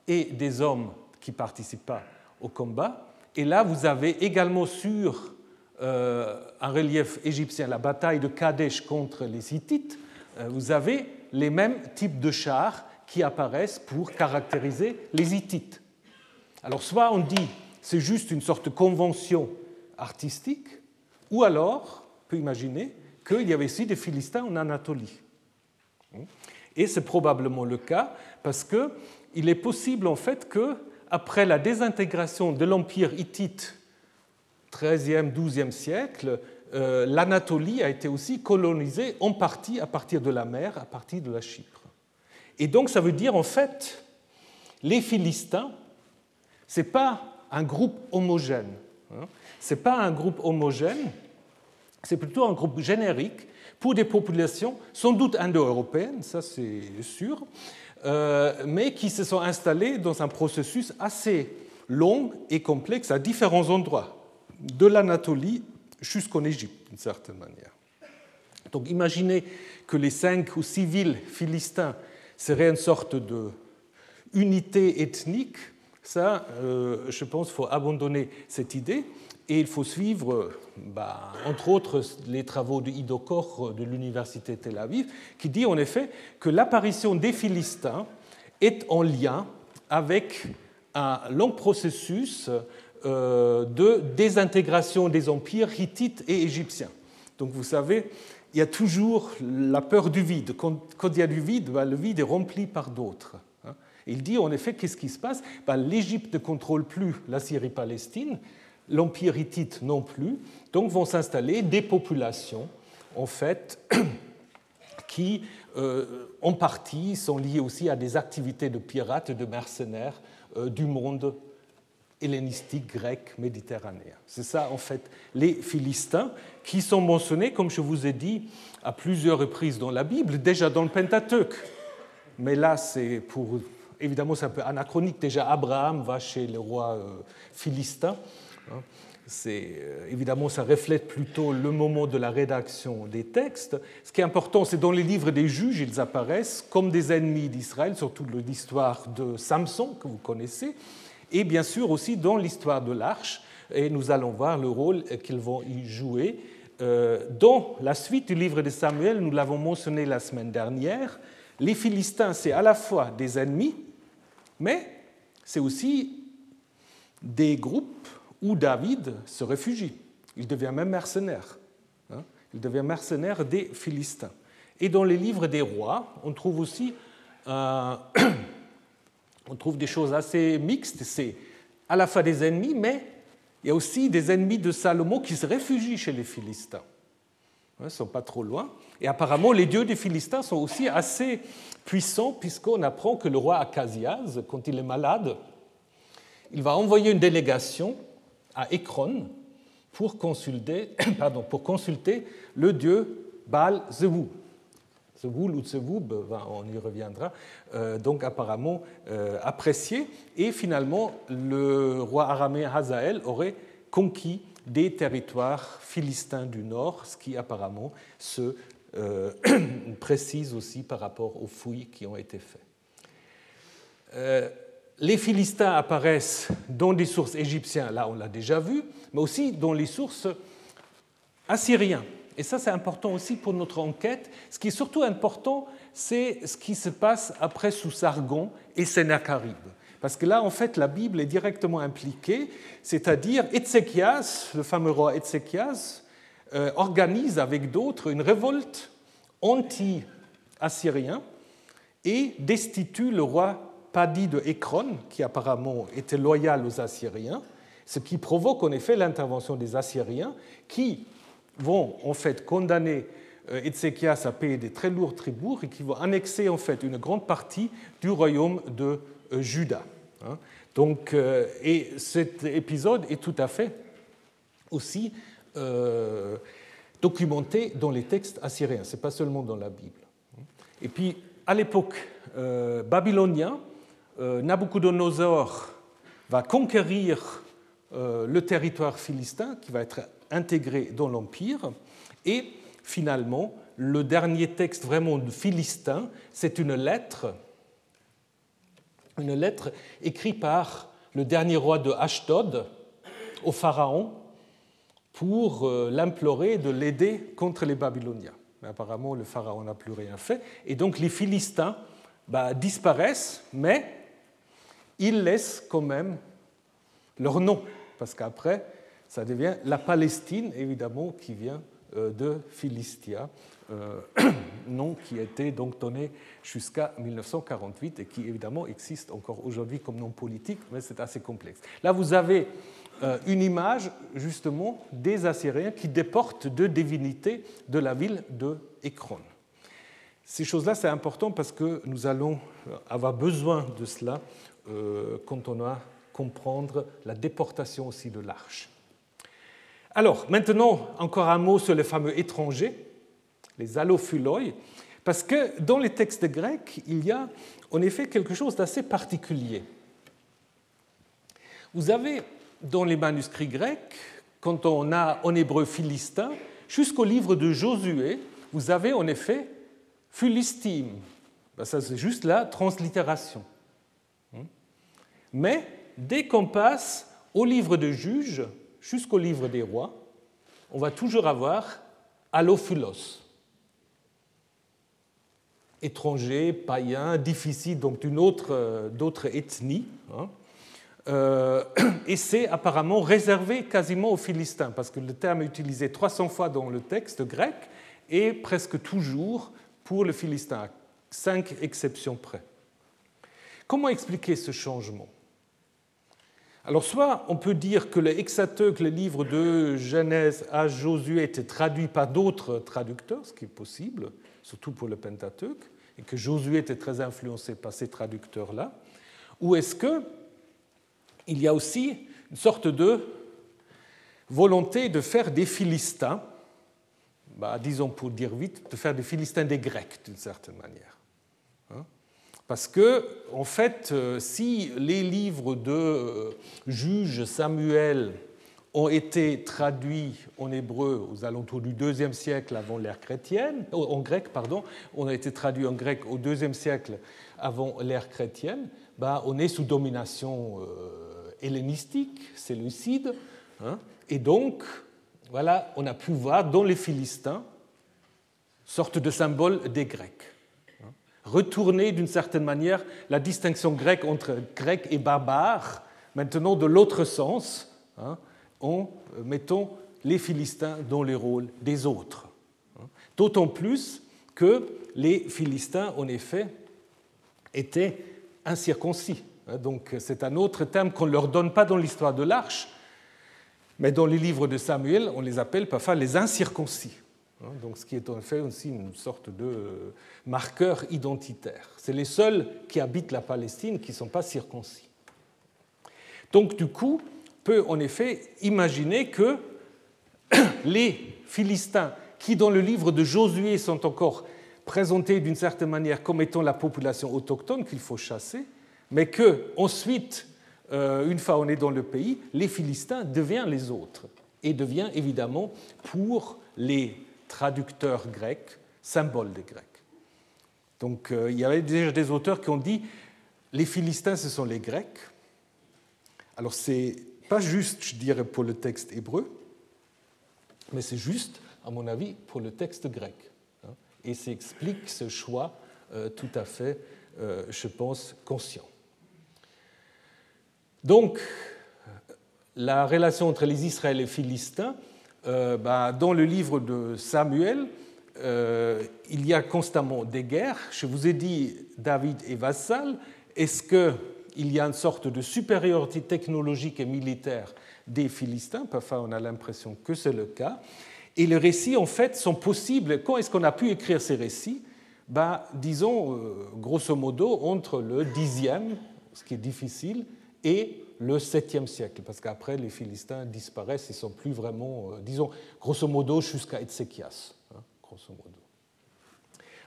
[SPEAKER 2] et des hommes qui participent pas au combat. Et là, vous avez également sur euh, un relief égyptien la bataille de Kadesh contre les Hittites, euh, vous avez les mêmes types de chars qui apparaissent pour caractériser les Hittites. Alors, soit on dit c'est juste une sorte de convention artistique, ou alors, on peut imaginer qu'il y avait aussi des Philistins en Anatolie. Et c'est probablement le cas parce qu'il est possible en fait que, après la désintégration de l'empire hittite 13e, 12e siècle, euh, l'Anatolie a été aussi colonisée en partie à partir de la mer, à partir de la Chypre. Et donc ça veut dire en fait, les Philistins, ce n'est pas un groupe homogène. Hein. Ce n'est pas un groupe homogène c'est plutôt un groupe générique pour des populations sans doute indo-européennes, ça c'est sûr, euh, mais qui se sont installées dans un processus assez long et complexe à différents endroits, de l'Anatolie jusqu'en Égypte, d'une certaine manière. Donc imaginez que les cinq ou six villes philistins seraient une sorte de unité ethnique, ça, euh, je pense faut abandonner cette idée et il faut suivre, bah, entre autres, les travaux de Ido Koch de l'Université Tel Aviv, qui dit en effet que l'apparition des Philistins est en lien avec un long processus euh, de désintégration des empires hittites et égyptiens. Donc vous savez, il y a toujours la peur du vide. Quand, il y a du vide, bah, le vide est rempli par d'autres. Hein. Il dit en effet, qu'est-ce qui se passe? Bah, L'Égypte ne contrôle plus la Syrie-Palestine, l'Empire hittite non plus, donc vont s'installer des populations, en fait, qui, euh, en partie, sont liées aussi à des activités de pirates et de mercenaires euh, du monde hellénistique, grec, méditerranéen. C'est ça, en fait, les Philistins, qui sont mentionnés, comme je vous ai dit, à plusieurs reprises dans la Bible, déjà dans le Pentateuque. Mais là, c'est pour. Évidemment, c'est un peu anachronique. Déjà, Abraham va chez le roi euh, philistin. Hein. C'est, euh, évidemment, ça reflète plutôt le moment de la rédaction des textes. Ce qui est important, c'est dans les livres des juges, ils apparaissent comme des ennemis d'Israël, surtout l'histoire de Samson, que vous connaissez, et bien sûr aussi dans l'histoire de l'Arche, et nous allons voir le rôle qu'ils vont y jouer. Euh, dans la suite du livre de Samuel, nous l'avons mentionné la semaine dernière, les Philistins, c'est à la fois des ennemis, mais c'est aussi des groupes où David se réfugie. Il devient même mercenaire. Hein. Il devient mercenaire des Philistins. Et dans les livres des rois, on trouve aussi on trouve des choses assez mixtes. C'est à la fois des ennemis, mais il y a aussi des ennemis de Salomon qui se réfugient chez les Philistins. Ils ne sont pas trop loin. Et apparemment, les dieux des Philistins sont aussi assez puissants, puisqu'on apprend que le roi Akasias, quand il est malade, il va envoyer une délégation à Ekron pour consulter, le dieu Baal Zewul ou Zewoub, on y reviendra, euh, donc apparemment euh, apprécié. Et finalement, le roi araméen Hazaël aurait conquis des territoires philistins du nord, ce qui apparemment se euh, précise aussi par rapport aux fouilles qui ont été faites les Philistins apparaissent dans des sources égyptiennes, là on l'a déjà vu, mais aussi dans les sources assyriennes. Et ça, c'est important aussi pour notre enquête. Ce qui est surtout important, c'est ce qui se passe après sous Sargon et Sennacherib. Parce que là, en fait, la Bible est directement impliquée, c'est-à-dire Ézéchias, le fameux roi Ézéchias, euh, organise avec d'autres une révolte anti-assyrien et destitue le roi Padi de Ekron, qui apparemment était loyal aux Assyriens, ce qui provoque en effet l'intervention des Assyriens, qui vont en fait condamner euh, Ézéchias à payer des très lourds tributs et qui vont annexer en fait une grande partie du royaume de euh, Juda. Hein. Donc, euh, et cet épisode est tout à fait aussi documenté dans les textes assyriens, ce n'est pas seulement dans la Bible. Et puis, à l'époque babylonienne, euh, Nabucodonosor va conquérir euh, le territoire philistin qui va être intégré dans l'Empire. Et finalement, le dernier texte vraiment philistin, c'est une lettre, une lettre écrite par le dernier roi de Ashdod au pharaon pour euh, l'implorer de l'aider contre les Babyloniens. Mais apparemment, le pharaon n'a plus rien fait. Et donc les Philistins bah, disparaissent, mais ils laissent quand même leur nom, parce qu'après, ça devient la Palestine, évidemment, qui vient euh, de Philistia, euh, nom qui été donc donné jusqu'à 1948 et qui évidemment existe encore aujourd'hui comme nom politique, mais c'est assez complexe. Là, vous avez euh, une image justement des Assyriens qui déportent deux divinités de la ville de Ekron. Ces choses-là, c'est important parce que nous allons avoir besoin de cela quand on va comprendre la déportation aussi de l'arche. Alors, maintenant, encore un mot sur les fameux étrangers, les allophuloi, parce que dans les textes grecs, il y a en effet quelque chose d'assez particulier. Vous avez dans les manuscrits grecs, quand on a en hébreu philistin, jusqu'au livre de Josué, vous avez en effet philistim. Ben, ça, c'est juste la translittération. Hmm? Mais dès qu'on passe au livre de Juges jusqu'au livre des rois, on va toujours avoir allophilos. Étranger, païen, difficile, donc d'une autre, euh, d'autres ethnies. Hein. Euh, et c'est apparemment réservé quasiment aux Philistins, parce que le terme est utilisé 300 fois dans le texte grec et presque toujours pour le Philistin, à cinq exceptions près. Comment expliquer ce changement? Alors, soit on peut dire que le Hexateuque, le livre de Genèse à Josué, était traduit par d'autres traducteurs, ce qui est possible, surtout pour le Pentateuque, et que Josué était très influencé par ces traducteurs-là. Ou est-ce que il y a aussi une sorte de volonté de faire des Philistins, bah, disons pour dire vite, de faire des Philistins des Grecs d'une certaine manière. Parce que, en fait, euh, si les livres de euh, juges Samuel ont été traduits en hébreu aux alentours du deuxième siècle avant l'ère chrétienne, euh, en grec, pardon, ont été traduits en grec au deuxième siècle avant l'ère chrétienne, bah, on est sous domination hellénistique, séleucide, hein, et donc, voilà, on a pu voir dans les Philistins sorte de symbole des Grecs. Hein. Retourner d'une certaine manière la distinction grecque entre grec et barbare, maintenant de l'autre sens, hein, en mettant les Philistins dans les rôles des autres. D'autant plus que les Philistins, en effet, étaient incirconcis. Hein, donc c'est un autre terme qu'on ne leur donne pas dans l'histoire de l'Arche, mais dans les livres de Samuel, on les appelle parfois les incirconcis. Hein, donc ce qui est en fait aussi une sorte de euh, marqueur identitaire. C'est les seuls qui habitent la Palestine qui ne sont pas circoncis. Donc du coup, on peut en effet imaginer que les Philistins, qui dans le livre de Josué sont encore présentés d'une certaine manière comme étant la population autochtone qu'il faut chasser, mais que ensuite, euh, une fois on est dans le pays, les Philistins deviennent les autres et devient évidemment pour les traducteurs grecs symbole des Grecs. Donc euh, il y avait déjà des auteurs qui ont dit les Philistins ce sont les Grecs. Alors c'est pas juste, je dirais, pour le texte hébreu, mais c'est juste, à mon avis, pour le texte grec. Hein. Et ça explique ce choix euh, tout à fait, je pense, conscient. Donc, la relation entre les Israéliens et les Philistins, euh, bah, dans le livre de Samuel, euh, il y a constamment des guerres. Je vous ai dit David est vassal. Est-ce qu'il y a une sorte de supériorité technologique et militaire des Philistins? Parfois, on a l'impression que c'est le cas. Et les récits, en fait, sont possibles. Quand est-ce qu'on a pu écrire ces récits? Bah, Disons, euh, grosso modo, entre le dixième, ce qui est difficile, et le 7e siècle, parce qu'après les Philistins disparaissent, ils ne sont plus vraiment, euh, disons, grosso modo jusqu'à Ézéchias. Hein, grosso modo.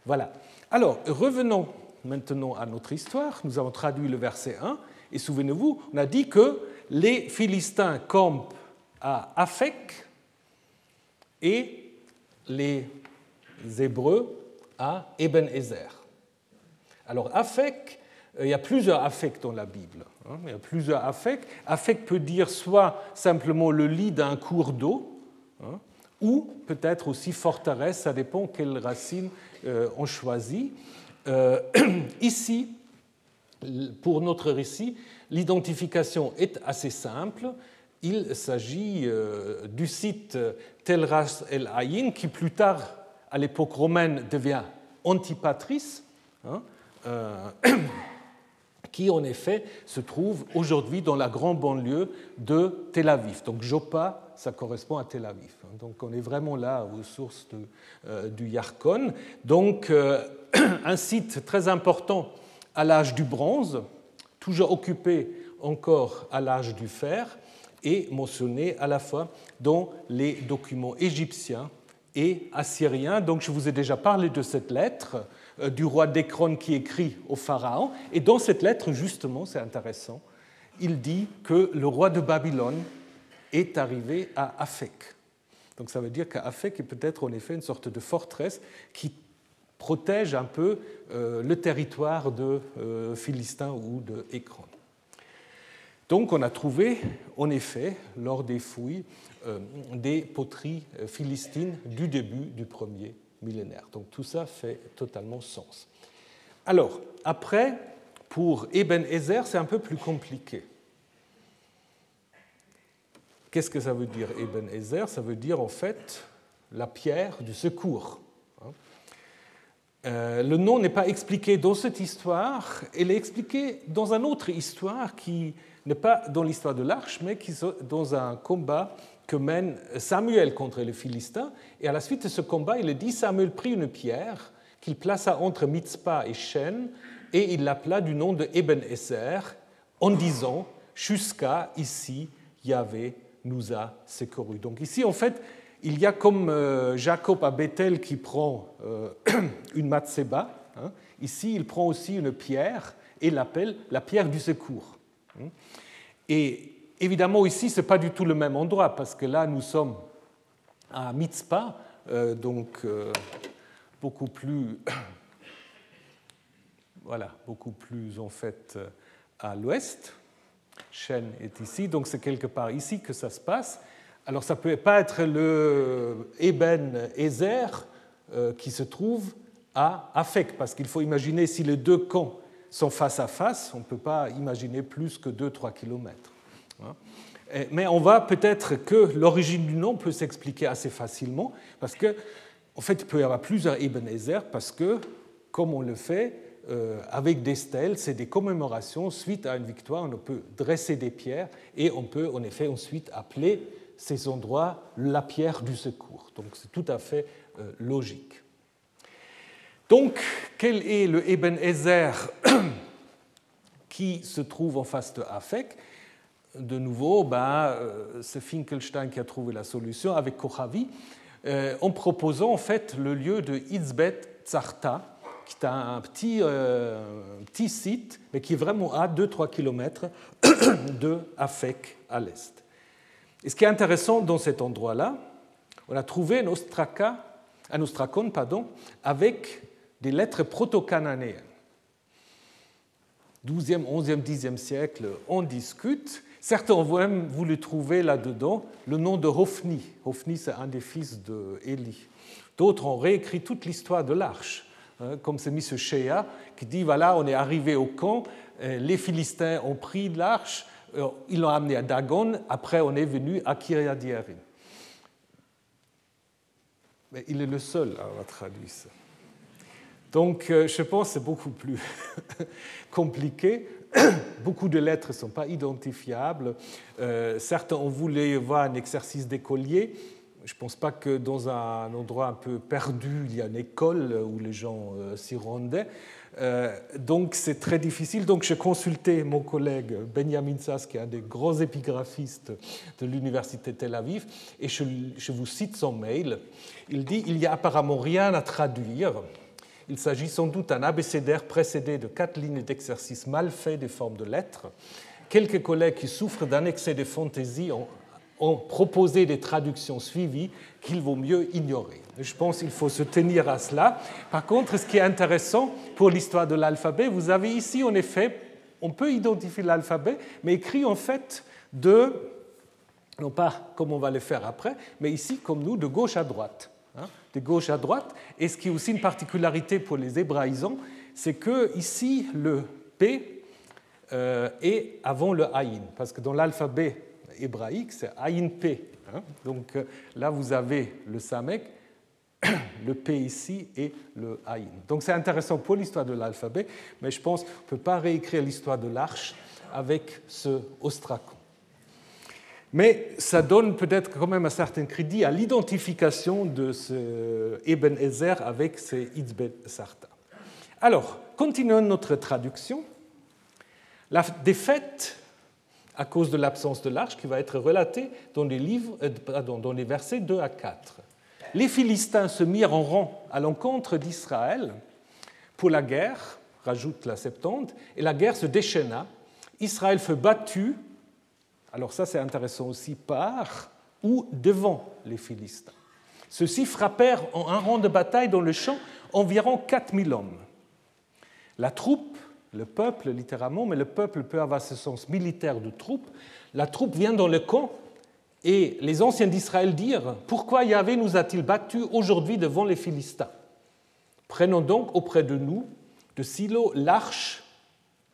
[SPEAKER 2] Voilà. Alors, revenons maintenant à notre histoire. Nous avons traduit le verset 1, et souvenez-vous, on a dit que les Philistins campent à Afek et les Hébreux à Eben Ezer. Alors, Afek, euh, il y a plusieurs affects dans la Bible. Hein, il y a plusieurs affects. Affect peut dire soit simplement le lit d'un cours d'eau, hein, ou peut-être aussi forteresse, ça dépend quelle racine euh, on choisit. Euh, ici, pour notre récit, l'identification est assez simple. Il s'agit du site Tel Ras el Ayin, qui plus tard, à l'époque romaine, devient Antipatris. Hein, qui en effet se trouve aujourd'hui dans la grande banlieue de Tel Aviv. Donc Joppa, ça correspond à Tel Aviv. Donc on est vraiment là aux sources euh, du Yarkon. Donc euh, un site très important à l'âge du bronze, toujours occupé encore à l'âge du fer, est mentionné à la fois dans les documents égyptiens et assyriens. Donc je vous ai déjà parlé de cette lettre du roi d'Écron qui écrit au Pharaon. Et dans cette lettre, justement, c'est intéressant, il dit que le roi de Babylone est arrivé à Afek. Donc ça veut dire qu'Afek est peut-être en effet une sorte de forteresse qui protège un peu euh, le territoire de euh, Philistin ou de. Donc on a trouvé, en effet, lors des fouilles, euh, des poteries philistines du début du premier millénaire. Donc tout ça fait totalement sens. Alors, après, pour Eben Ezer, c'est un peu plus compliqué. Qu'est-ce que ça veut dire Eben Ezer? Ça veut dire en fait la pierre du secours. Euh, le nom n'est pas expliqué dans cette histoire, il est expliqué dans une autre histoire qui n'est pas dans l'histoire de l'Arche, mais qui dans un combat que mène Samuel contre les Philistins. Et à la suite de ce combat, il est dit Samuel prit une pierre qu'il plaça entre Mitzpah et Shen, et il l'appela du nom de Eben Esser, en disant Jusqu'à ici, Yahvé nous a secourus. Donc ici, en fait, il y a comme euh, Jacob à Bethel qui prend euh, une matseba, hein. ici il prend aussi une pierre et l'appelle la pierre du secours. Hein. Et évidemment ici ce n'est pas du tout le même endroit parce que là nous sommes à Mitzpah, euh, donc beaucoup plus voilà, beaucoup plus en fait à l'ouest. Shen est ici, donc c'est quelque part ici que ça se passe. Alors ça ne peut pas être le Eben Ezer euh, qui se trouve à Afek, parce qu'il faut imaginer si les deux camps sont face à face, on ne peut pas imaginer plus que 2-3 kilomètres. Hein. Mais on voit peut-être que l'origine du nom peut s'expliquer assez facilement, parce que en fait, il peut y avoir plusieurs Eben Ezer, parce que, comme on le fait, euh, avec des stèles, c'est des commémorations suite à une victoire. On peut dresser des pierres et on peut en effet ensuite appeler ces endroits la pierre du secours. Donc c'est tout à fait euh, logique. Donc, quel est le Eben Ezer qui se trouve en face de Afek? De nouveau, euh, c'est Finkelstein qui a trouvé la solution avec Kochavi, euh, en proposant en fait le lieu de Itzbet Tsarta, qui est un petit, petit site, mais qui est vraiment à 2-3 km de Afek à l'est. Et ce qui est intéressant dans cet endroit-là, on a trouvé un, ostraka, un ostracon pardon, avec des lettres proto-cananéennes. 12e, 11e, 10e siècle, on discute. Certains ont même voulu trouver là-dedans le nom de Hophni. Hophni, c'est un des fils d'Élie. D'autres ont réécrit toute l'histoire de l'arche, hein, comme c'est M. Shea, qui dit voilà, on est arrivé au camp, euh, les Philistins ont pris l'arche, euh, ils l'ont amené à Dagon, après on est venu à Kiryat. Mais il est le seul à avoir traduit ça. Donc euh, je pense que c'est beaucoup plus compliqué. Beaucoup de lettres ne sont pas identifiables. Euh, certains ont voulu voir un exercice d'écolier. Je ne pense pas que dans un endroit un peu perdu, il y a une école où les gens s'y rendaient. Euh, donc c'est très difficile. Donc j'ai consulté mon collègue Benjamin Sass, qui est un des grands épigraphistes de l'université Tel Aviv, et je, je, vous cite son mail. Il dit il n'y a apparemment rien à traduire. Il s'agit sans doute d'un abécédaire précédé de quatre lignes d'exercice mal fait des formes de lettres. Quelques collègues qui souffrent d'un excès de fantaisie ont ont proposé des traductions suivies qu'il vaut mieux ignorer. Je pense qu'il faut se tenir à cela. Par contre, ce qui est intéressant pour l'histoire de l'alphabet, vous avez ici en effet, on peut identifier l'alphabet, mais écrit en fait de, non pas comme on va le faire après, mais ici comme nous, de gauche à droite. Hein, de gauche à droite. Et ce qui est aussi une particularité pour les hébraïsants, c'est que ici le P euh, est avant le Aïn, parce que dans l'alphabet hébraïque, c'est Aïn P. Hein. Donc euh, là, vous avez le Samek, le P ici et le Aïn. Donc c'est intéressant pour l'histoire de l'alphabet, mais je pense qu'on ne peut pas réécrire l'histoire de l'arche avec ce ostracon. Mais ça donne peut-être quand même un certain crédit à l'identification de ce Eben Ezer avec ce Itzbet Sarta. Alors, continuons notre traduction. La défaite à cause de l'absence de l'arche qui va être relatée dans les, livres, euh, dans les versets 2 à 4. Les Philistins se mirent en rang à l'encontre d'Israël pour la guerre, rajoute la Septante, et la guerre se déchaîna. Israël fut battu, alors ça c'est intéressant aussi, par ou devant les Philistins. Ceux-ci frappèrent en un rang de bataille dans le champ environ 4000 hommes. La troupe, le peuple littéralement, mais le peuple peut avoir ce sens militaire de troupe, la troupe vient dans le camp et les anciens d'Israël dirent Pourquoi Yahvé nous a-t-il battus aujourd'hui devant les Philistins? Prenons donc auprès de nous de Silo l'arche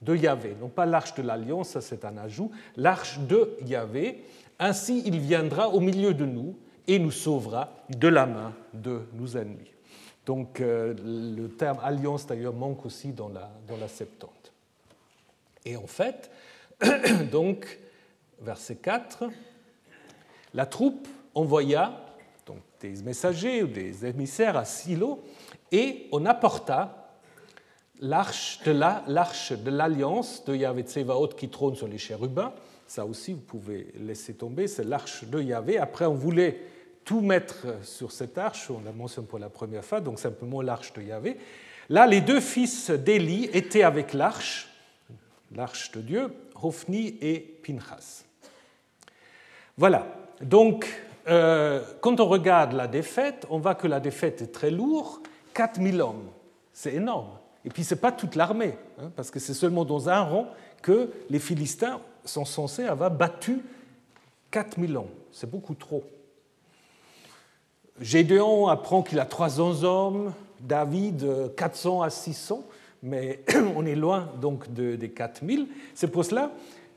[SPEAKER 2] de Yahvé, non pas l'arche de l'alliance, ça c'est un ajout, l'arche de Yahvé. Ainsi il viendra au milieu de nous et nous sauvera de la main de nos ennemis. Donc euh, le terme alliance d'ailleurs manque aussi dans la, dans la Septante. Et en fait, donc, verset 4, la troupe envoya donc, des messagers ou des émissaires à Silo et on apporta l'arche de l'alliance de, Yahvé Tsevaot qui trône sur les chérubins. Ça aussi, vous pouvez laisser tomber, c'est l'arche de Yahvé. Après, on voulait tout mettre sur cette arche, on la mentionne pour la première fois, donc simplement l'arche de Yahvé. Là, les deux fils d'Élie étaient avec l'arche, l'arche de Dieu, Hophni et Pinchas. Voilà, donc euh, quand on regarde la défaite, on voit que la défaite est très lourde, 4000 hommes, c'est énorme. Et puis ce n'est pas toute l'armée, hein, parce que c'est seulement dans un rang que les Philistins sont censés avoir battu 4000 hommes. C'est beaucoup trop. Gédéon apprend qu'il a 300 hommes, David 400 à 600, mais on est loin donc des 4000. C'est pour cela,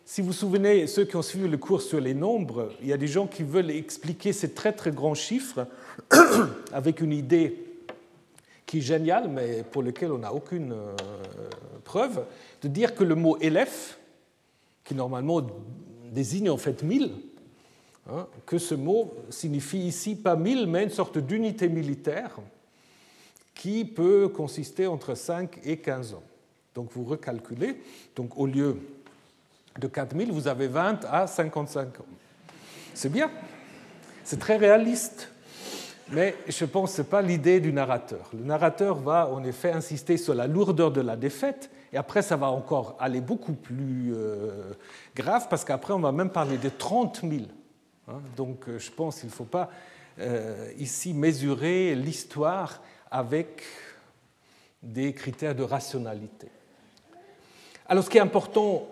[SPEAKER 2] si vous vous souvenez, ceux qui ont suivi le cours sur les nombres, il y a des gens qui veulent expliquer ces très très grands chiffres avec une idée qui est géniale, mais pour laquelle on n'a aucune euh, preuve, de dire que le mot élève, qui normalement désigne en fait 1000, Hein, que ce mot signifie ici pas mille, mais une sorte d'unité militaire qui peut consister entre 5 et 15 ans. Donc vous recalculez, donc au lieu de 4000, vous avez 20 à 55 ans. C'est bien, c'est très réaliste, mais je pense que ce n'est pas l'idée du narrateur. Le narrateur va en effet insister sur la lourdeur de la défaite, et après ça va encore aller beaucoup plus euh, grave, parce qu'après on va même parler de 30 000 Hein, donc euh, je pense qu'il ne faut pas euh, ici mesurer l'histoire avec des critères de rationalité. Alors ce qui est important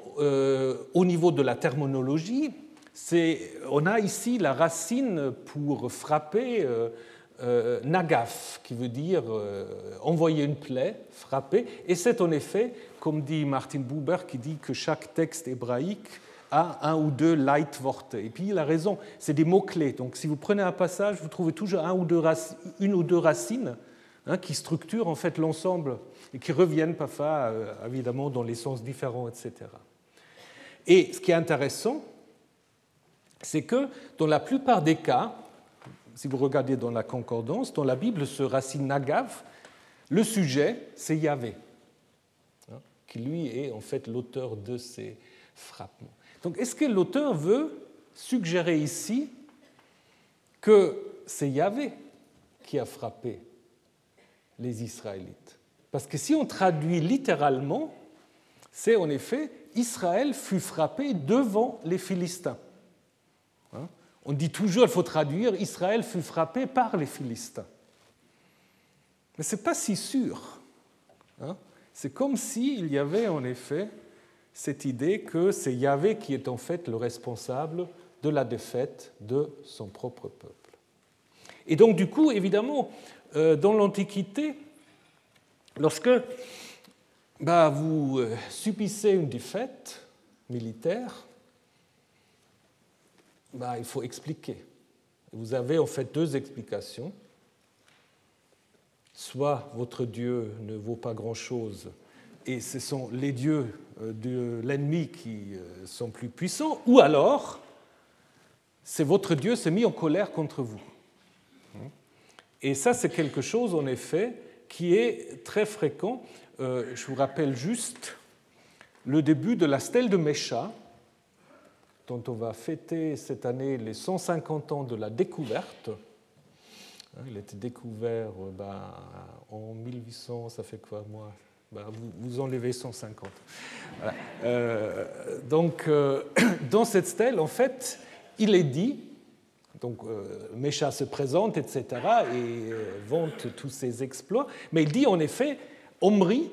[SPEAKER 2] au niveau de la terminologie, on a ici la racine pour frapper nagaf, qui veut dire envoyer une plaie, frapper, et c'est en effet, comme dit Martin Buber, qui dit que chaque texte hébraïque un ou deux Leitworte. Et puis la raison, c'est des mots-clés. Donc si vous prenez un passage, vous trouvez toujours un ou deux une ou deux racines hein, qui structurent en fait l'ensemble et qui reviennent parfois euh, évidemment dans les sens différents, etc. Et ce qui est intéressant, c'est que dans la plupart des cas, si vous regardez dans la concordance, dans la Bible, ce racine nagav, le sujet, c'est Yahvé, hein, qui lui est en fait l'auteur de ces frappements. Donc est-ce que l'auteur veut suggérer ici que c'est Yahvé qui a frappé les Israélites? Parce que si on traduit littéralement, c'est en effet Israël fut frappé devant les Philistins. Hein? On dit toujours, il faut traduire, Israël fut frappé par les Philistins. Mais ce n'est pas si sûr. Hein? C'est comme s'il y avait en effet cette idée que c'est Yahvé qui est en fait le responsable de la défaite de son propre peuple. Et donc du coup, évidemment, euh, dans l'Antiquité, lorsque bah, vous euh, subissez une défaite militaire, bah, il faut expliquer. Vous avez en fait deux explications. Soit votre Dieu ne vaut pas grand-chose et ce sont les dieux euh, de l'ennemi qui euh, sont plus puissants, ou alors c'est votre Dieu s'est mis en colère contre vous. Et ça, c'est quelque chose, en effet, qui est très fréquent. Euh, je vous rappelle juste le début de la stèle de Mécha, dont on va fêter cette année les 150 ans de la découverte. Hein, il a été découvert euh, ben, en 1800, ça fait quoi moi? Ben, vous, enlevez 150. Euh, donc, euh, dans cette stèle, en fait, il est dit, donc Mécha se présente, etc., et vante tous ses exploits, mais il dit en effet, Omri,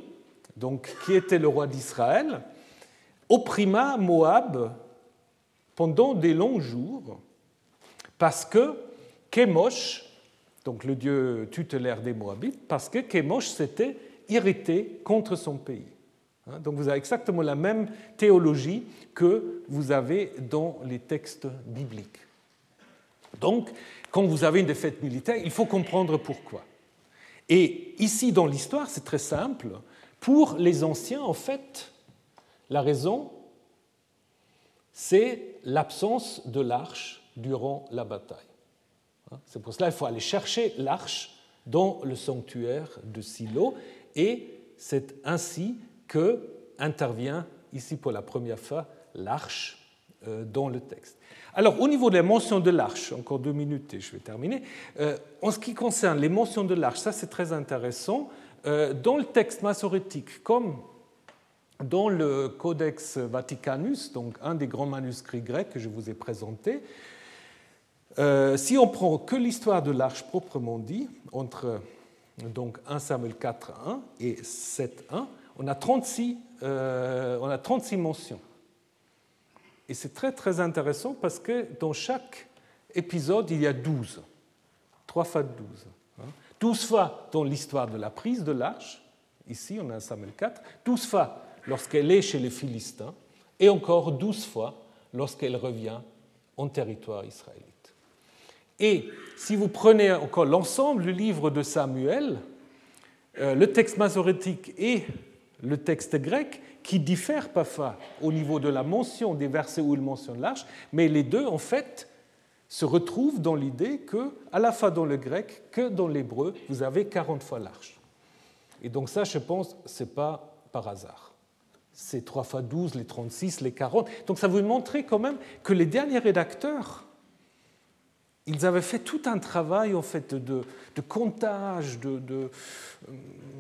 [SPEAKER 2] donc, qui était le roi d'Israël, opprima Moab pendant des longs jours, parce que Kémosh, donc le dieu tutélaire des Moabites, parce que Kémosh s'était irrité contre son pays. Hein, donc vous avez exactement la même théologie que vous avez dans les textes bibliques. Donc, quand vous avez une défaite militaire, il faut comprendre pourquoi. Et ici, dans l'histoire, c'est très simple. Pour les anciens, en fait, la raison, c'est l'absence de l'arche durant la bataille. Hein, c'est pour cela qu'il faut aller chercher l'arche dans le sanctuaire de Silo, et c'est ainsi que intervient ici pour la première fois l'arche euh, dans le texte. Alors, au niveau des mentions de l'arche, encore deux minutes et je vais terminer. Euh, en ce qui concerne les mentions de l'arche, ça c'est très intéressant. Euh, dans le texte massorétique, comme dans le Codex Vaticanus, donc un des grands manuscrits grecs que je vous ai présenté, euh, si on prend que l'histoire de l'arche proprement dit, entre donc 1 Samuel 4.1 et 7.1, on, a 36, euh, on a 36 mentions. Et c'est très très intéressant parce que dans chaque épisode, il y a 12. 3 fois 12. 12 fois dans l'histoire de la prise de l'arche, ici on a Samuel 4, 12 fois lorsqu'elle est chez les Philistins, et encore douze fois lorsqu'elle revient en territoire israélite. Et si vous prenez encore l'ensemble du livre de Samuel, euh, le texte masorétique et le texte grec, qui diffèrent parfois au niveau de la mention des versets où il mentionne l'arche, mais les deux, en fait, se retrouvent dans l'idée que, à la fois dans le grec que dans l'hébreu, vous avez 40 fois l'arche. Et donc ça, je pense, ce n'est pas par hasard c'est 3 fois 12, les 36, les 40. Donc ça vous montrer quand même que les derniers rédacteurs, ils avaient fait tout un travail en fait de, comptage,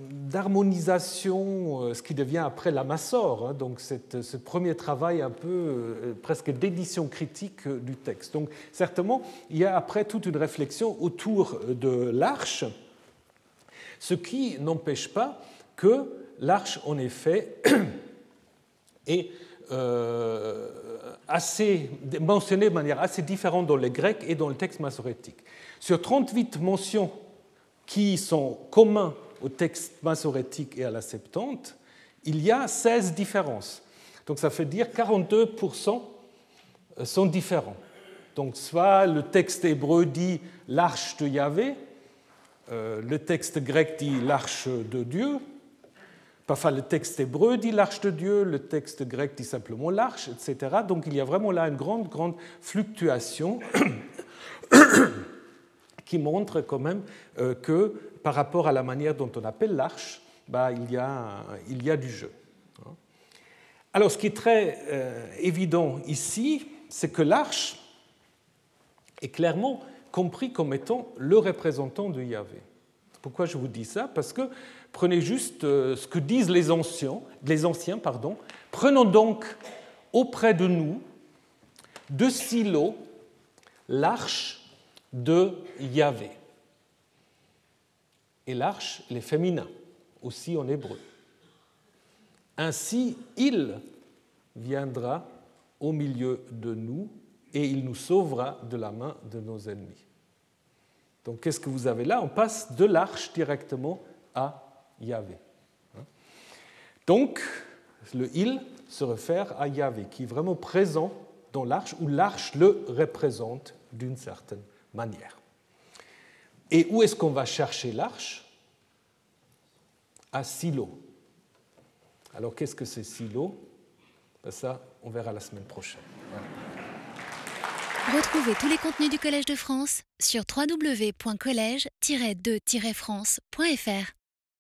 [SPEAKER 2] d'harmonisation, euh, ce qui devient après la Massor, hein. donc ce premier travail un peu euh, presque d'édition critique euh, du texte. Donc certainement, il y a après toute une réflexion autour de l'arche, ce qui n'empêche pas que l'arche, en effet, est euh, assez, mentionné de manière assez différente dans le grec et dans le texte massorétique. Sur 38 mentions qui sont communs au texte massorétique et à la Septante, il y a 16 différences. Donc ça fait dire 42% sont différents. Donc soit le texte hébreu dit l'arche de Yahvé, euh, le texte grec dit l'arche de Dieu, Parfois, le texte hébreu dit l'arche de Dieu, le texte grec dit simplement l'arche, etc. Donc, il y a vraiment là une grande, grande fluctuation qui montre quand même euh, que par rapport à la manière dont on appelle l'arche, bah, il, y a, il y a du jeu. Alors, ce qui est très euh, évident ici, c'est que l'arche est clairement compris comme étant le représentant de Yahvé. Pourquoi je vous dis ça? Parce que Prenez juste euh, ce que disent les anciens, les anciens pardon. Prenons donc auprès de nous de Silo l'arche de Yahvé. Et l'arche, les féminin, aussi en hébreu. Ainsi, il viendra au milieu de nous et il nous sauvera de la main de nos ennemis. Donc qu'est-ce que vous avez là? On passe de l'arche directement à Yahvé. Hein. Donc, le il se réfère à Yahvé, qui est vraiment présent dans l'arche, ou l'arche le représente d'une certaine manière. Et où est-ce qu'on va chercher l'arche? À Silo. Alors qu'est-ce que c'est Silo? Ben Ça, on verra la semaine prochaine.
[SPEAKER 1] Retrouvez tous les contenus du Collège de France sur www.colège-2-france.fr.